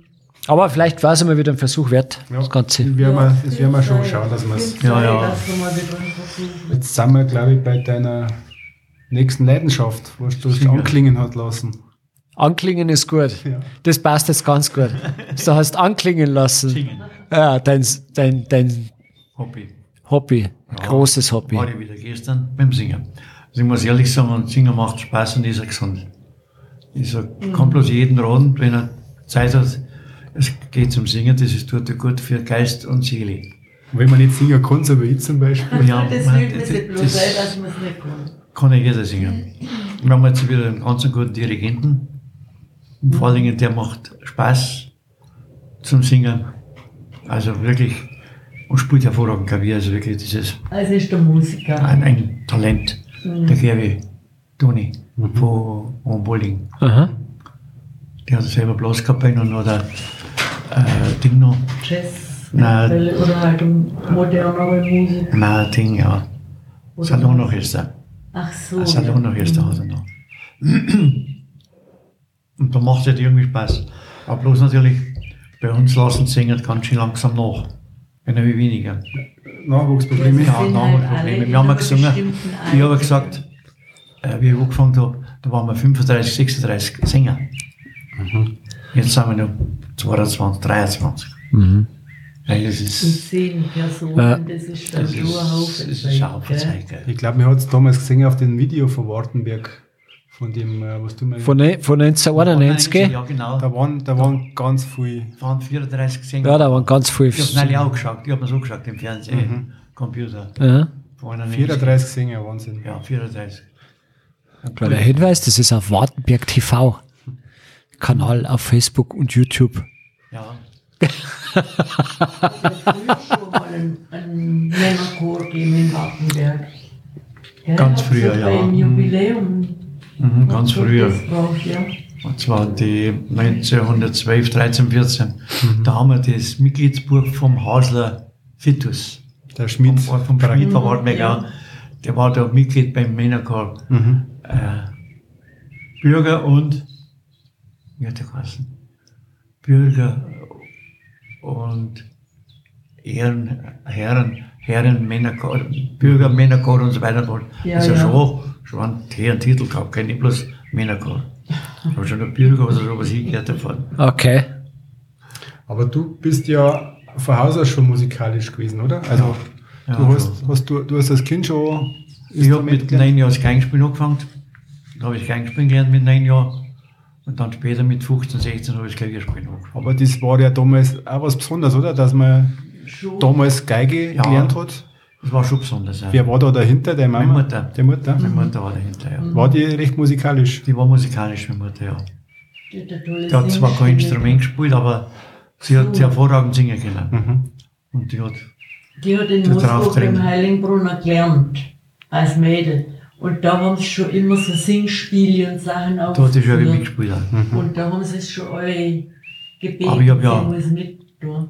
Ja. Aber vielleicht war es einmal wieder ein Versuch wert, Ja. das Ganze. Das werden wir, das werden wir schon schauen, dass wir es. Ja, ja. Jetzt sind wir, glaube ich, bei deiner nächsten Leidenschaft, was du schon anklingen hat lassen. Anklingen ist gut. Ja. Das passt jetzt ganz gut. Du hast anklingen lassen. Singen. Ja, dein, dein, dein Hobby. Hobby. Großes Hobby. War ich wieder gestern beim Singen. Also ich muss ehrlich sagen, Singen macht Spaß und ist auch gesund. Ich sag, kann bloß jeden raten, wenn er Zeit hat, es geht zum Singen, das ist tut gut für Geist und Seele. Und wenn man nicht singen kann, so wie ich zum Beispiel, Ja, Das man- mir nicht bloß das- ein, dass man es nicht kann. kann ja jeder singen. Wir haben jetzt wieder einen ganz guten Dirigenten. Und vor allen Dingen, der macht Spaß zum Singen. Also wirklich, und spielt hervorragend Klavier. Also wirklich, das ist Also ist der Musiker. ein, ein Talent. Der Gerwi Toni von Wohnbolding. Aha. Der hat selber Blaskapelle und noch der äh, Ding noch. Jazz. Nein, Oder halt modernere Musik. nein, Ding, ja. Oder Salonorchester. Ach so. Ein Salonorchester hat er noch. Und da macht es halt irgendwie Spaß. Aber bloß natürlich, bei uns lassen sie singen ganz schön langsam nach. Wenn wie weniger. Nachwuchsprobleme. Ja. Nachwuchsprobleme. halt alle Wir haben gesungen, ich habe gesagt, äh, wie ich angefangen habe, da waren wir 35, 36 Sänger. Jetzt sind wir noch 22, 23. Weil es Und ist, zehn Personen, Ja. das ist dann das ein Haufen. das ist ein Haufen. Ich glaube, mir hat es damals gesehen auf dem Video von Wartenberg. Von dem, äh, was du meinst. Von, ne- von 1991. Ja, genau. Da waren, da waren ganz viele. Da waren 34 Sänger. Ja, da waren ganz viele. Ich habe es auch geschaut. Ich habe mir so geschaut im Fernsehen, Computer. Ja. Von 91. 34 Sänger, Wahnsinn. Ja, 34. Kleiner Hinweis, das ist auf Wartenberg TV. Kanal auf Facebook und YouTube. Ja. früher schon mal einen, einen Männerchor gegeben in Wartenberg. Gell? Ganz früher, ja. Jubiläum. Mhm, ganz früher. ja. Und zwar die 1912, 13, 14. Da haben wir das Mitgliedsbuch vom Hasler Fitus. Der Schmidt. Vom, vom Schmied von Wartmeck, ja. ja. Der war da Mitglied beim Männerchor. Mhm. Äh, Bürger und, wie hat der geheißen? Bürger und Ehren, Herren, Herren, Männerchor, Bürger, Männerchor und so weiter. Ja, also ja. schon, schon einen Herren Titel gehabt, kein nicht bloß Männerchor. Aber schon ein Bürger, was schon was hingehört davon. Okay. Aber du bist ja von Haus aus schon musikalisch gewesen, oder? Also, Ja, du, hast, hast, du, du hast als Kind schon. Ich habe mit neun Jahren das Geigenspielen angefangen. Da habe ich Geigenspielen gelernt mit neun Jahren. Und dann später mit 15, 16 habe ich das Klavierspielen angefangen. Aber das war ja damals auch was Besonderes, oder? Dass man Schon. damals Geige Ja. gelernt hat. Das war schon besonders. Ja. Wer war da dahinter? Deine Mama? Meine Mutter. Die Mutter? Meine Mutter war dahinter, ja. War die recht musikalisch? Die war musikalisch, meine Mutter, ja. Die Die hat zwar kein. Instrument gespielt, aber sie hat So. hervorragend singen können. Mhm. Und die hat, Die hat in drin. im Heiligenbrunner gelernt. Als Mädel. Und da haben sie schon immer so Singspiele und Sachen da hat sie schon mitgespielt. ja. Und da haben sie es schon alle gebeten, Aber ich hab ja- sie muss mit tun.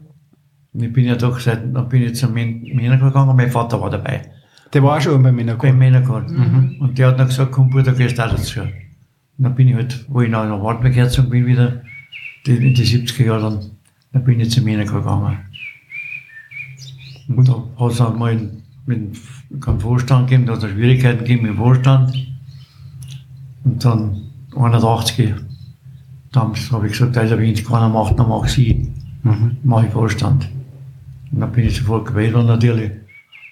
Und ich bin ja doch seit, dann bin ich zum Män- Männerchor gegangen, mein Vater war dabei. Der war auch schon beim Männerchor. Beim Männerchor. Und der hat dann gesagt, komm Bruder, gehst auch dazu. Und dann bin ich halt, wo ich noch nach Wartberg hergezogen bin wieder, in die 70er Jahre dann, dann bin ich zum Männerchor gegangen. Und da hat es dann mal mit keinem Vorstand gegeben, da hat es Schwierigkeiten gegeben im Vorstand. Und dann 81, dann habe ich gesagt, also wenn es keiner macht, dann mache ich sie. Mhm. Mache ich Vorstand. Und dann bin ich sofort gewählt worden natürlich.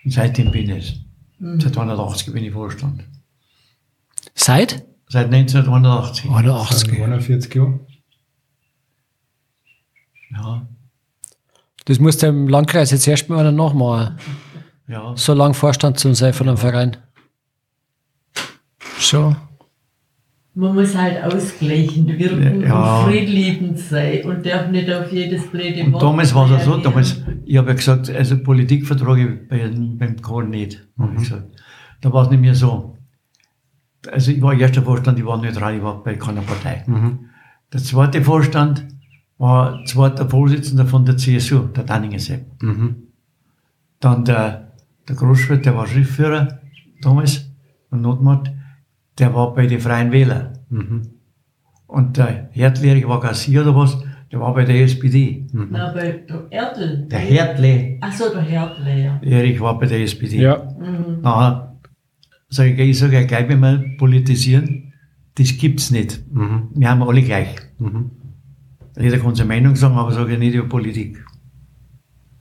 Und seitdem bin ich es. Seit 81 bin ich Vorstand. Seit? Seit 1981. 81. 41 Jahre. Ja, Das muss der im Landkreis jetzt erstmal einer nachmachen. Ja. So lang Vorstand zu sein von einem Verein. Schon. Man muss halt ausgleichen, wirken Ja. und friedliebend sein und darf nicht auf jedes blöde Und Wort damals war es so, damals, ich habe ja gesagt, also Politik vertrage ich bei, beim Kohl nicht. gesagt. Da war es nicht mehr so. Also ich war erster Vorstand, ich war neutral, ich war bei keiner Partei. Der zweite Vorstand war zweiter Vorsitzender von der CSU, der Danninger Sepp. Dann der, der Großschmidt, der war Schriftführer damals und Notmord, der war bei den Freien Wählern. Und der Hertlehrer war Gassier oder was, der war bei der SPD. Na, bei der Erdl. Der Hertle, Achso, der Hertle, ja. Erich war bei der SPD. Ja. Nachher sag ich, ich sage gleich, wenn wir politisieren, das gibt's nicht. Wir haben alle gleich. Jeder kann seine Meinung sagen, aber sage ich nicht über Politik.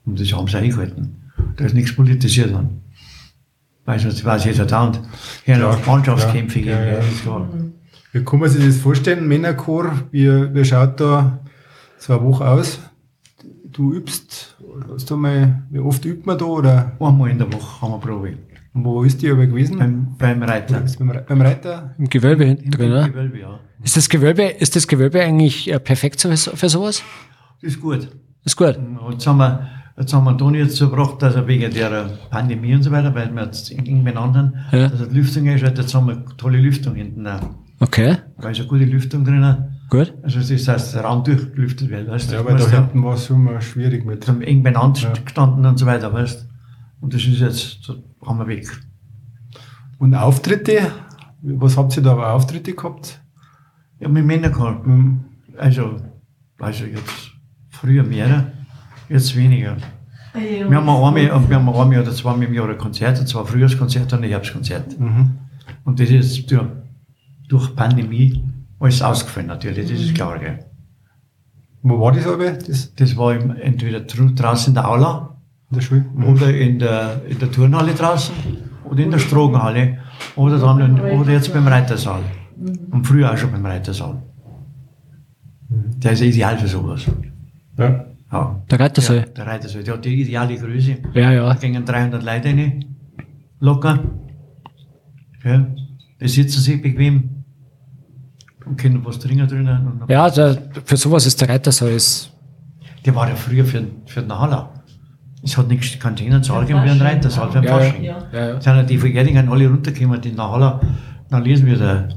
Und das haben sie eingehalten. Da ist nichts politisiert worden. Weißt du, das weiß jeder da und hier Ja, noch Mannschaftskämpfe ja, geben, ja, ja. Wie kann man sich das vorstellen, Männerchor? Wie, wie schaut da so eine Woche aus? Du übst, hast du mal, wie oft übt man da oder Einmal in der Woche haben wir Probe. wo ist die aber gewesen? Beim, beim Reiter. beim, Re- beim Reiter? Im Gewölbe hinten Im drin, ne? Gewölbe, ja. Ist das Gewölbe, ist das Gewölbe eigentlich äh, perfekt für sowas? Das ist gut. Ist gut. Und Jetzt haben wir, jetzt haben wir Toni jetzt so gebracht, also wegen der Pandemie und so weiter, weil wir jetzt eng beieinander, Ja. dass die Lüftung ist, jetzt haben wir tolle Lüftung hinten auch. Okay. Da ist eine gute Lüftung drin. Gut. Also das ist, dass der Raum durchgelüftet wird, weißt du. Ja, weil da hinten war es immer schwierig mit. haben eng beieinander Ja. gestanden und so weiter, weißt Und das ist jetzt, da haben wir weg. Und Auftritte, was habt ihr da für Auftritte gehabt? Ja, mit Männern gehabt. Hm, Also, also jetzt früher mehr, jetzt weniger. Wir haben einmal, wir haben einmal oder zweimal im Jahr ein Konzert, und zwar ein Frühjahrskonzert und ein Herbstkonzert. Mhm. Und das ist durch, durch Pandemie alles ausgefallen natürlich, das ist klar. Gell. Wo war das aber? Das Das war im, entweder draußen in der Aula in der Schule? Mhm. oder in der, in der Turnhalle draußen oder in der Strogenhalle oder, dann, in- oder jetzt beim Reitersaal. Und früher auch schon beim Reitersaal. Der ist ideal für sowas. Ja. Ja. Der Reitersaal. Ja, der Reitersaal, der hat die ideale Größe. Ja, ja. Da gingen 300 Leute rein, locker. Ja. Die sitzen sich bequem und können was trinken drinnen. Und Ja, der, für sowas ist der Reitersaal. Ist, Der war ja früher für, für den Haller. Es hat nichts Kantinen-Saal gegeben wie ein. Reitersaal für den Ja, ja. Fasching. Ja. ja, ja. sind ja die Vergärdigen alle runtergekommen, die Halle. Dann lesen wir der,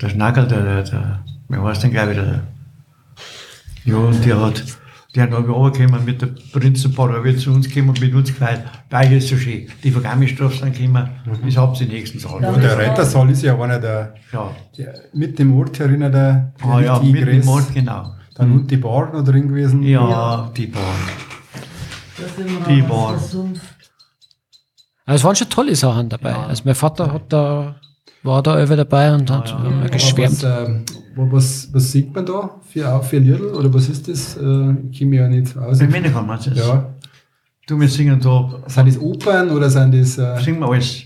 der Schnackel, der, der, der, wie heißt denn gleich wieder? Ja, und der hat, der hat aber runtergekommen mit der Prinzenpaar, wird zu uns gekommen und mit uns gefeiert. Bei ist so schön. Die Vergammelstraße sind gekommen, das habt ihr im nächsten Saal. Ja, der Reitersaal ist ja einer der, Ja, der mit dem Ort herinnen der, der ah, ja mit dem Gräs. Ort, genau. Dann und die Bar noch drin gewesen. Ja, Ja. die. Da wir Die versumpft. Also es waren schon tolle Sachen dabei. Ja. Also mein Vater hat da, war da über dabei und hat ja. geschwärmt. Was, ähm, was, was sieht man da für, für Liedl? Oder was ist das? Äh, ich kenne mich ja nicht aus. Bei Männer kann man das. Ja. Du, wir singen da, Sind das Opern oder sind das äh, singen wir alles.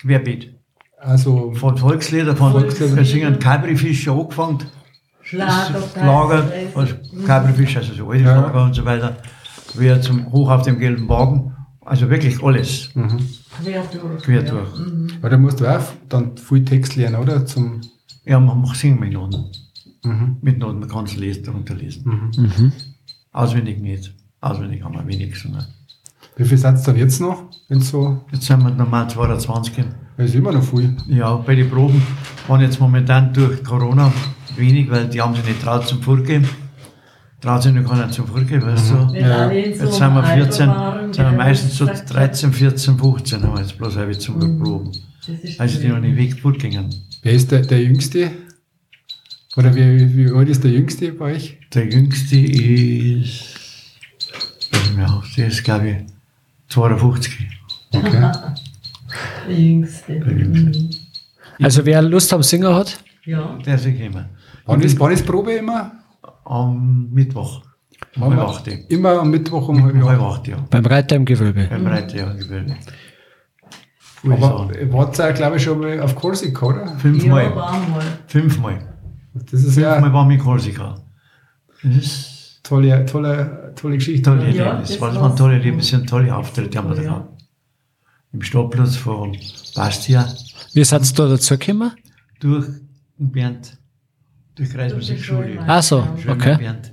Querbeet. also Von Volkslieder, von, Volkslieder. wir singen Kalbrifische angefangen. Schlager, Schlager, Preis, also Mhm. Kalbrifisch, also so alte Ja. Schlager und so weiter. Wir zum Hoch auf dem gelben Wagen. Also wirklich alles. Quer durch. Quer ja. durch. Mhm. Aber da musst du auch dann viel Text lernen, oder? Zum, Ja, man macht singen mit Noten. mhm. Mit Noten, man kann es lesen, darunter lesen. Mhm. Auswendig nicht. Auswendig haben wir wenig gesungen. Wie viel seid ihr dann jetzt noch? Wenn's so, Jetzt sind wir normal 22. das ist immer noch viel. Ja, bei den Proben waren jetzt momentan durch Corona wenig, weil die haben sich nicht traut zum Vorgehen. Traut sich noch keiner zum Vorgehen, weißt du. Wenn Ja. so Jetzt sind wir Alter 14, waren, sind wir meistens so sagt, 13, 14, 15 haben wir jetzt bloß halb zum Mhm. Proben. Also die noch nicht weg vorgingen. Wer ist der, der Jüngste? Oder wie, wie alt ist der Jüngste bei euch? Der jüngste ist, weiß ich mehr, der ist glaube ich 52. Okay. Der Jüngste. Der Jüngste. Mhm. Also wer Lust am Singer hat, Ja. Der ist gekommen. wann, ist, wann ist Probe immer? Am Mittwoch. Um halb acht. Immer am Mittwoch um halb acht. ja. beim Reiter im Gewölbe. Beim Reiterjahrgewölbe. Aber wart ihr, glaube ich, schon mal auf Korsika, oder? Ja, Fünfmal. war mal. Fünfmal. Das ist ja Fünfmal waren wir in Korsika. Das ist tolle, tolle, tolle Geschichte. tolle Ja, Erlebnis. das Das war's. waren tolle Erlebnisse und tolle Auftritte haben wir da Ja. gehabt. Im Stadtplatz von Bastia Wie seid ihr da dazu gekommen? durch Bernd, durch Kreismusikschule. Schule. Ach so, okay. Bernd.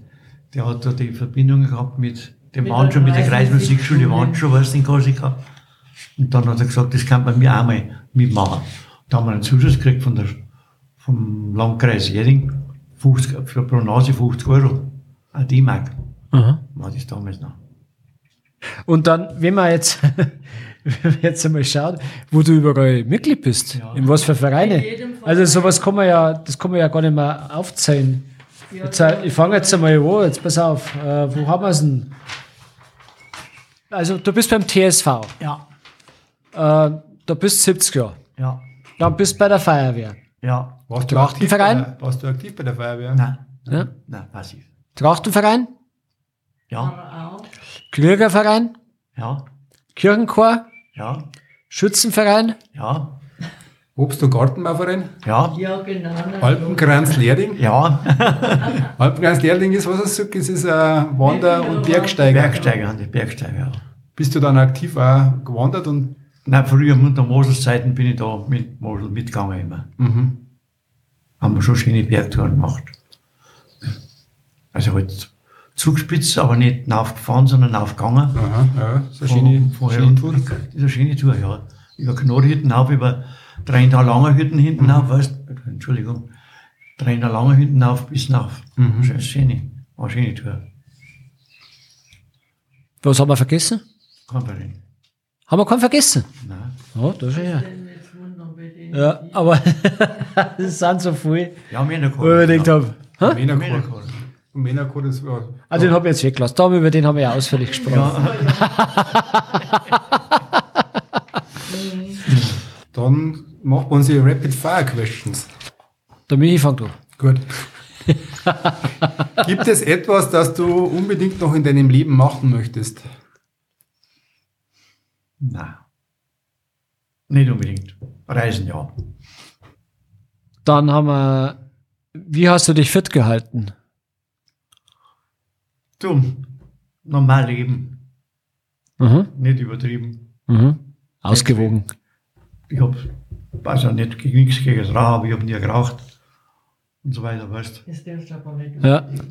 Der hat da die Verbindung gehabt mit dem der schon, mit der Kreismusikschule, waren schon was in Korsika. Und dann hat er gesagt, das kann man mir auch mal mitmachen. Da haben wir einen Zuschuss gekriegt von der, vom Landkreis Jering, 50, für pro Nase 50 Euro. Ein D-Mark war das damals noch. Und dann, wenn man jetzt, wenn man jetzt einmal schaut, wo du überall Mitglied bist, Ja. in was für Vereine. Also sowas kann man ja, das kann man ja gar nicht mehr aufzählen. Ja, Jetzt, äh, ich fange jetzt einmal wo, jetzt pass auf, äh, wo haben wir es denn? Also du bist beim TSV, Ja, äh, da bist 70 Jahre, ja, dann bist du bei der Feuerwehr, ja. Warst du, Trachtenverein? aktiv bei der, warst du aktiv bei der Feuerwehr? Nein, Ja. nein, passiv. Trachtenverein, Ja. Kriegerverein, ja, Kirchenchor, ja, Schützenverein, ja, Obst- und Gartenbauverein? ja, Ja, genau. na, Alpenkranz Leerding? ja. Alpenkranz Leerding ist, was er sagt, es ist ein Wander- und Bergsteiger. Bergsteiger, die Bergsteiger, ja. Bist du dann aktiv auch gewandert und Nein, früher unter Moselszeiten bin ich da mit Mosel mitgegangen immer. mhm. Haben wir schon schöne Bergtouren gemacht. Also halt Zugspitze, aber nicht aufgefahren, sondern aufgegangen. Aha, ja, so eine schöne, Von- schöne Tour. Das ist eine schöne Tour, ja. Über Knorrhütten auf, über dreieinhalb lange Hütten hinten auf, weißt Entschuldigung. Trainer lange hinten auf bis auf. Mhm. Schöne, war schöne Tour. Was haben wir vergessen? Konferenz. Haben wir keinen vergessen? Nein. Oh, das ist ja. Ja, aber das sind so viele, Ja, Männerchor. wo ich gedacht habe. Männerchor. Männerchor, das war. Also den habe ich jetzt weggelassen. Da, über den haben wir ja ausführlich gesprochen. Dann macht man unsere Rapid Fire Questions. Der Michi fängt an. Gut. Gibt es etwas, das du unbedingt noch in deinem Leben machen möchtest? Nein. Nicht unbedingt. Reisen ja. Dann haben wir, wie hast du dich fit gehalten? Dumm. Normal leben. Mhm. Nicht übertrieben. Mhm. Ausgewogen. Ich hab, weiß ja nicht, gegen nichts gegen das Rauch, aber ich hab nie geraucht. Und so weiter, weißt Das darfst du aber nicht Ja. du.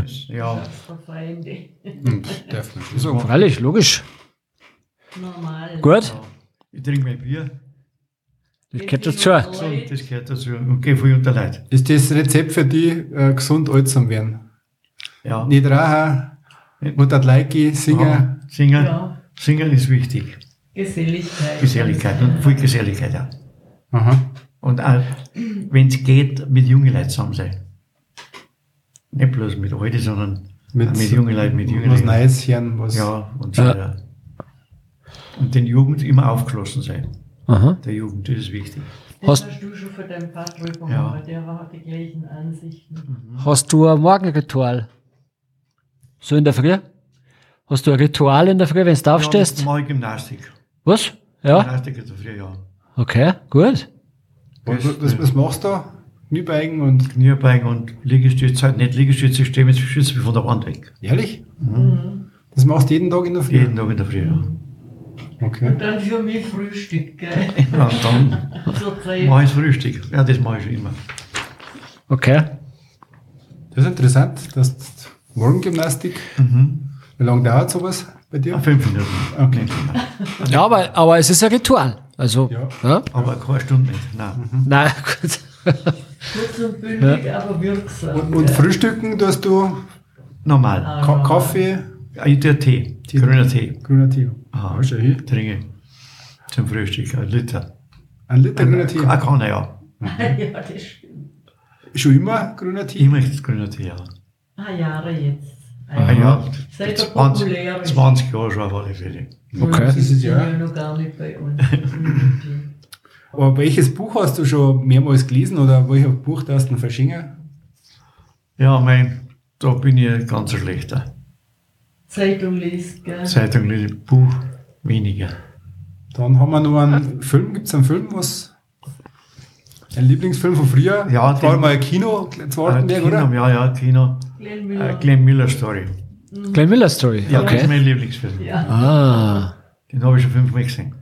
das- Ja. Und darf sagen. Freilich, logisch. Normal. Gut. ich trinke mein Bier. Das gehört dazu. Das gehört dazu. Und gehe viel unter Leute. Ist das Rezept für die, äh, gesund alt zu werden? Ja. Nicht rauchen, Mutter Leiki, singen. Ja, Singen, Ja, singen ist wichtig. Geselligkeit. Geselligkeit und viel Geselligkeit, ja. Aha. Und auch, wenn es geht, mit jungen Leuten zusammen sein. Nicht bloß mit Alten, sondern mit, mit jungen Leuten, mit jungen Was Leuten. Neues hören, was. Ja, und so Ja. weiter. Und den Jugend immer aufgeschlossen sein. Aha. Der Jugend, das ist wichtig. Das Hast- hast, du schon von deinem Vater bekommen, Ja. der hat die gleichen Ansichten. Hast du ein Morgenritual? So in der Früh? Hast du ein Ritual in der Früh, wenn du Ja, aufstehst? mache ich Gymnastik. Was? Ja? Gymnastik ist früh, ja. Okay, gut. Was, was, was machst du? Kniebeugen und. Kniebeugen und Liegestütze, nicht Liegestütze, ich stehe mit Schütze von der Wand weg. Ehrlich? Mhm. Das machst du jeden Tag in der Früh? Jeden Tag in der Früh, ja. Okay. Und dann für mich Frühstück, gell? ja dann Zeit. mache ich Frühstück. Ja, das mache ich schon immer. Okay. Das ist interessant, dass Morgengymnastik. Wie lange dauert sowas bei dir? Ja, fünf Minuten. Okay. Ja, aber, aber es ist ein Ritual. Also, Ja. ja. Aber keine Stunde nicht. Nein. Nein, gut. Kurz und bündig, aber wirksam. Und, und gell? Frühstücken tust du Normal. Ka Kaffee, Ja, Ich tue Tee. Grüner Tee. grüner Tee. Aha. Ah, schau hin. Trinke zum Frühstück. Ein Liter. Ein Liter grüner Tee. Eine Kanne, ja. ja, das stimmt. Schon immer grüner Tee? Immer das grüne Tee, ja. Ah, Jahre jetzt. Ah, ja. Seit der 20, populär ist. 20 Jahre schon auf alle Fälle. Okay. Das ist ja. ja. ja noch gar nicht bei uns. Aber welches Buch hast du schon mehrmals gelesen oder welches Buch darfst du verschingen? Ja, mein, da bin ich ein ganz schlechter. Zeitung liest, gell? Zeitung, lese, Buch, weniger. Dann haben wir noch einen Film. Gibt es einen Film, was. Ein Lieblingsfilm von früher? Ja, das war mal ein Kino Äh, Wartenberg, Kino, oder? ja, ja, Kino. Glenn Äh, Miller. Glenn Miller Story. Glenn Miller Story. Ja, das ist Okay. mein Lieblingsfilm. Ja. Ah, Den habe ich schon fünfmal gesehen.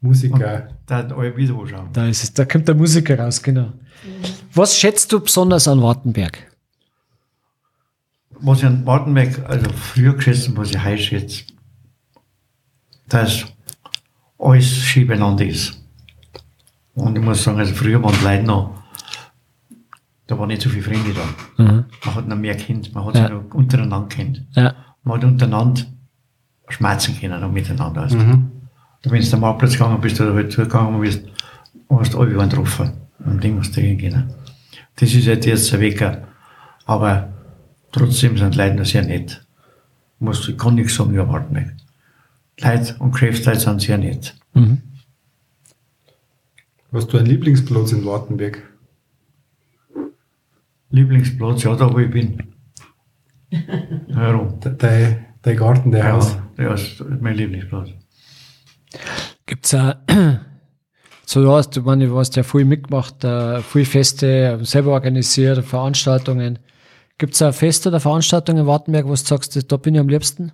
Musiker. Da hat alle wieder anschauen. da ist es. Da kommt der Musiker raus, genau. Was schätzt du besonders an Wartenberg? Was ich an Wartenberg, also früher geschätzt was ich heute schätze, dass alles schön beieinander ist. Und ich muss sagen, also früher waren die Leute noch, da waren nicht so viele Freunde da. Mhm. Man hat noch mehr kennt, man hat Ja. sich noch untereinander kennt. Ja. Man hat untereinander schmerzen können und miteinander. Also, Mhm. da, wenn du am Marktplatz gegangen bist oder halt zugegangen bist, hast du alle getroffen. Und dem musst du hingehen. Das ist halt jetzt ein Wecker. Aber trotzdem sind die Leute noch sehr nett. Musst, ich kann nichts sagen über Wartenberg. Die Leute und Geschäftsleute sind sehr nett. Mhm. Hast du einen Lieblingsplatz in Wartenberg? Lieblingsplatz, ja, da wo ich bin. Herum. De- Dein, dein Garten, dein Haus. Ja, ist mein Lieblingsplatz. Gibt's auch, so du hast, du meine, du hast ja viel mitgemacht, äh, viel Feste, selber organisiert, Veranstaltungen. Gibt's auch Feste oder Veranstaltungen in Wartenberg, wo du sagst, da bin ich am liebsten?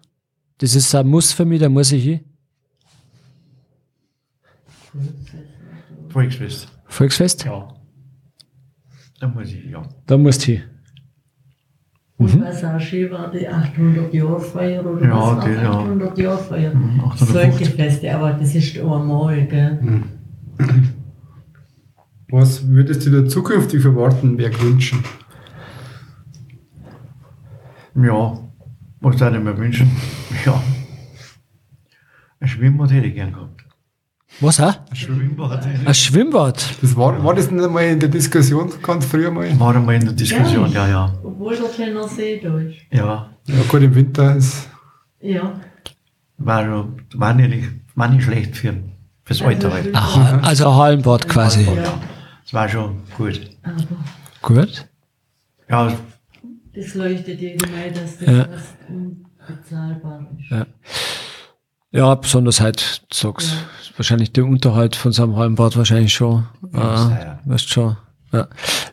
Das ist ein Muss für mich, da muss ich hin. Volksfest. Volksfest? Ja. Da muss ich, ja. Da musst du hin. Und was auch schön war, die 800 Jahre Feier oder Ja, was die, ja. 800 Jahre Feier. Mhm, 850. Solche Feste, aber das ist einmal, gell? Was würdest du dir zukünftig für Wartenberg wünschen? Ja, was darf ich mir wünschen? Ja. Ein Schwimmbad hätte ich gern gehabt. Was, hä? Ein Schwimmbad. Ein Schwimmbad? Das war, war das nicht einmal in der Diskussion ganz früher mal? War einmal in der Diskussion, ja, ja. Obwohl der kleine See da ist. Ja, Ja, gut, im Winter ist. Ja. war, war, nicht, war nicht schlecht für, fürs Alter halt. Aha, also ein Hallenbad quasi. Ja. Es war schon gut. Aber Gut. Ja, das leuchtet ein, dass das Ja. fast unbezahlbar ist. Ja. Ja, besonders halt, du sagst, wahrscheinlich der Unterhalt von so einem Hallenbad wahrscheinlich schon. Ja, Äh, ja. weißt schon. Ja.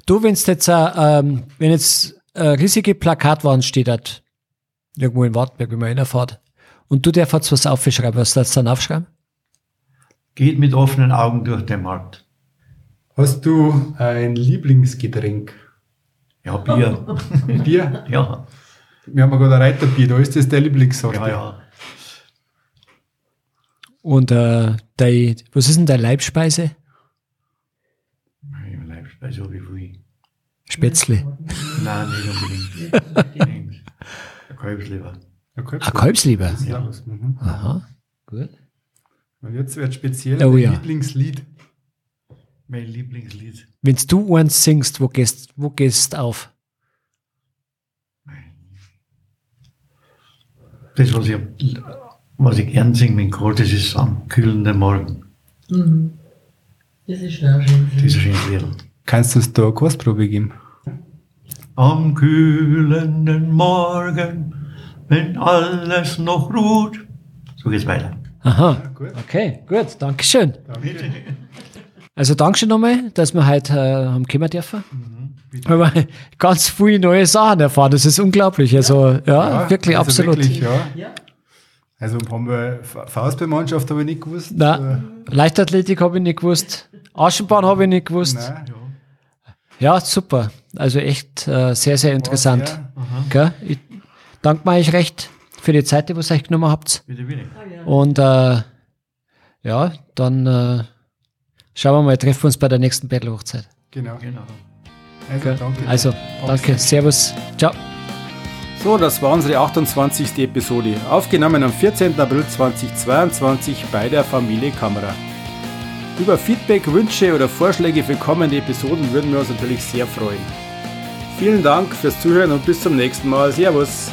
Du, wenn's jetzt, äh, ähm, wenn jetzt äh, riesige Plakatwand steht hat, irgendwo in Wartberg, wenn man reinfährt, und du darfst jetzt was aufschreiben, was darfst du dann aufschreiben? geht mit offenen Augen durch den Markt. Hast du ein Lieblingsgetränk? Ja, Bier. Bier? ja, Wir haben ja gerade ein Reiterbier, da ist das der Lieblingssorte. ja, ja. Und äh, dein, was ist denn deine Leibspeise? Ich bleib bei so wie viel. Spätzle. Nein, nicht unbedingt. Ein Kalbsleber. Ja, Ein Kalbsleber. Ja. Mhm. Aha, gut. Und jetzt wird speziell Oh dein ja. Lieblingslied. Mein Lieblingslied. Wenn du eins singst, wo gehst, wo gehst auf? Das, was ich, was ich gern singe mit dem Chor, das ist am kühlenden Morgen. Mhm. Das ist schön. Das ist ein schönes Lied. Kannst du uns da eine Kursprobe geben? Am kühlenden Morgen, wenn alles noch ruht. So geht's weiter. Aha. gut. Okay, gut. Dankeschön. Danke. Also Dankeschön nochmal, dass wir heute äh, haben kommen dürfen. Weil wir ganz viele neue Sachen erfahren. Das ist unglaublich. Also ja, wirklich also absolut. Wirklich, ja. Ja. Also haben wir Fa- Faustballmannschaft habe ich nicht gewusst. Na, Leichtathletik habe ich nicht gewusst. Aschenbahn habe ich nicht gewusst. Äh, Nein. Ja, super. Also echt äh, sehr, sehr interessant. Gell? Ich danke euch recht für die Zeit, die ihr euch genommen habt. Bitte, bitte. Ja. Und äh, ja, dann äh, schauen wir mal, treffen wir uns bei der nächsten Battle-Hochzeit. Genau. Genau. Also danke. Also, danke, Servus, ciao. So, das war unsere 28. Episode, aufgenommen am 14. April 2022 bei der Familie Kamera. Über Feedback, Wünsche oder Vorschläge für kommende Episoden würden wir uns natürlich sehr freuen. Vielen Dank fürs Zuhören und bis zum nächsten Mal. Servus!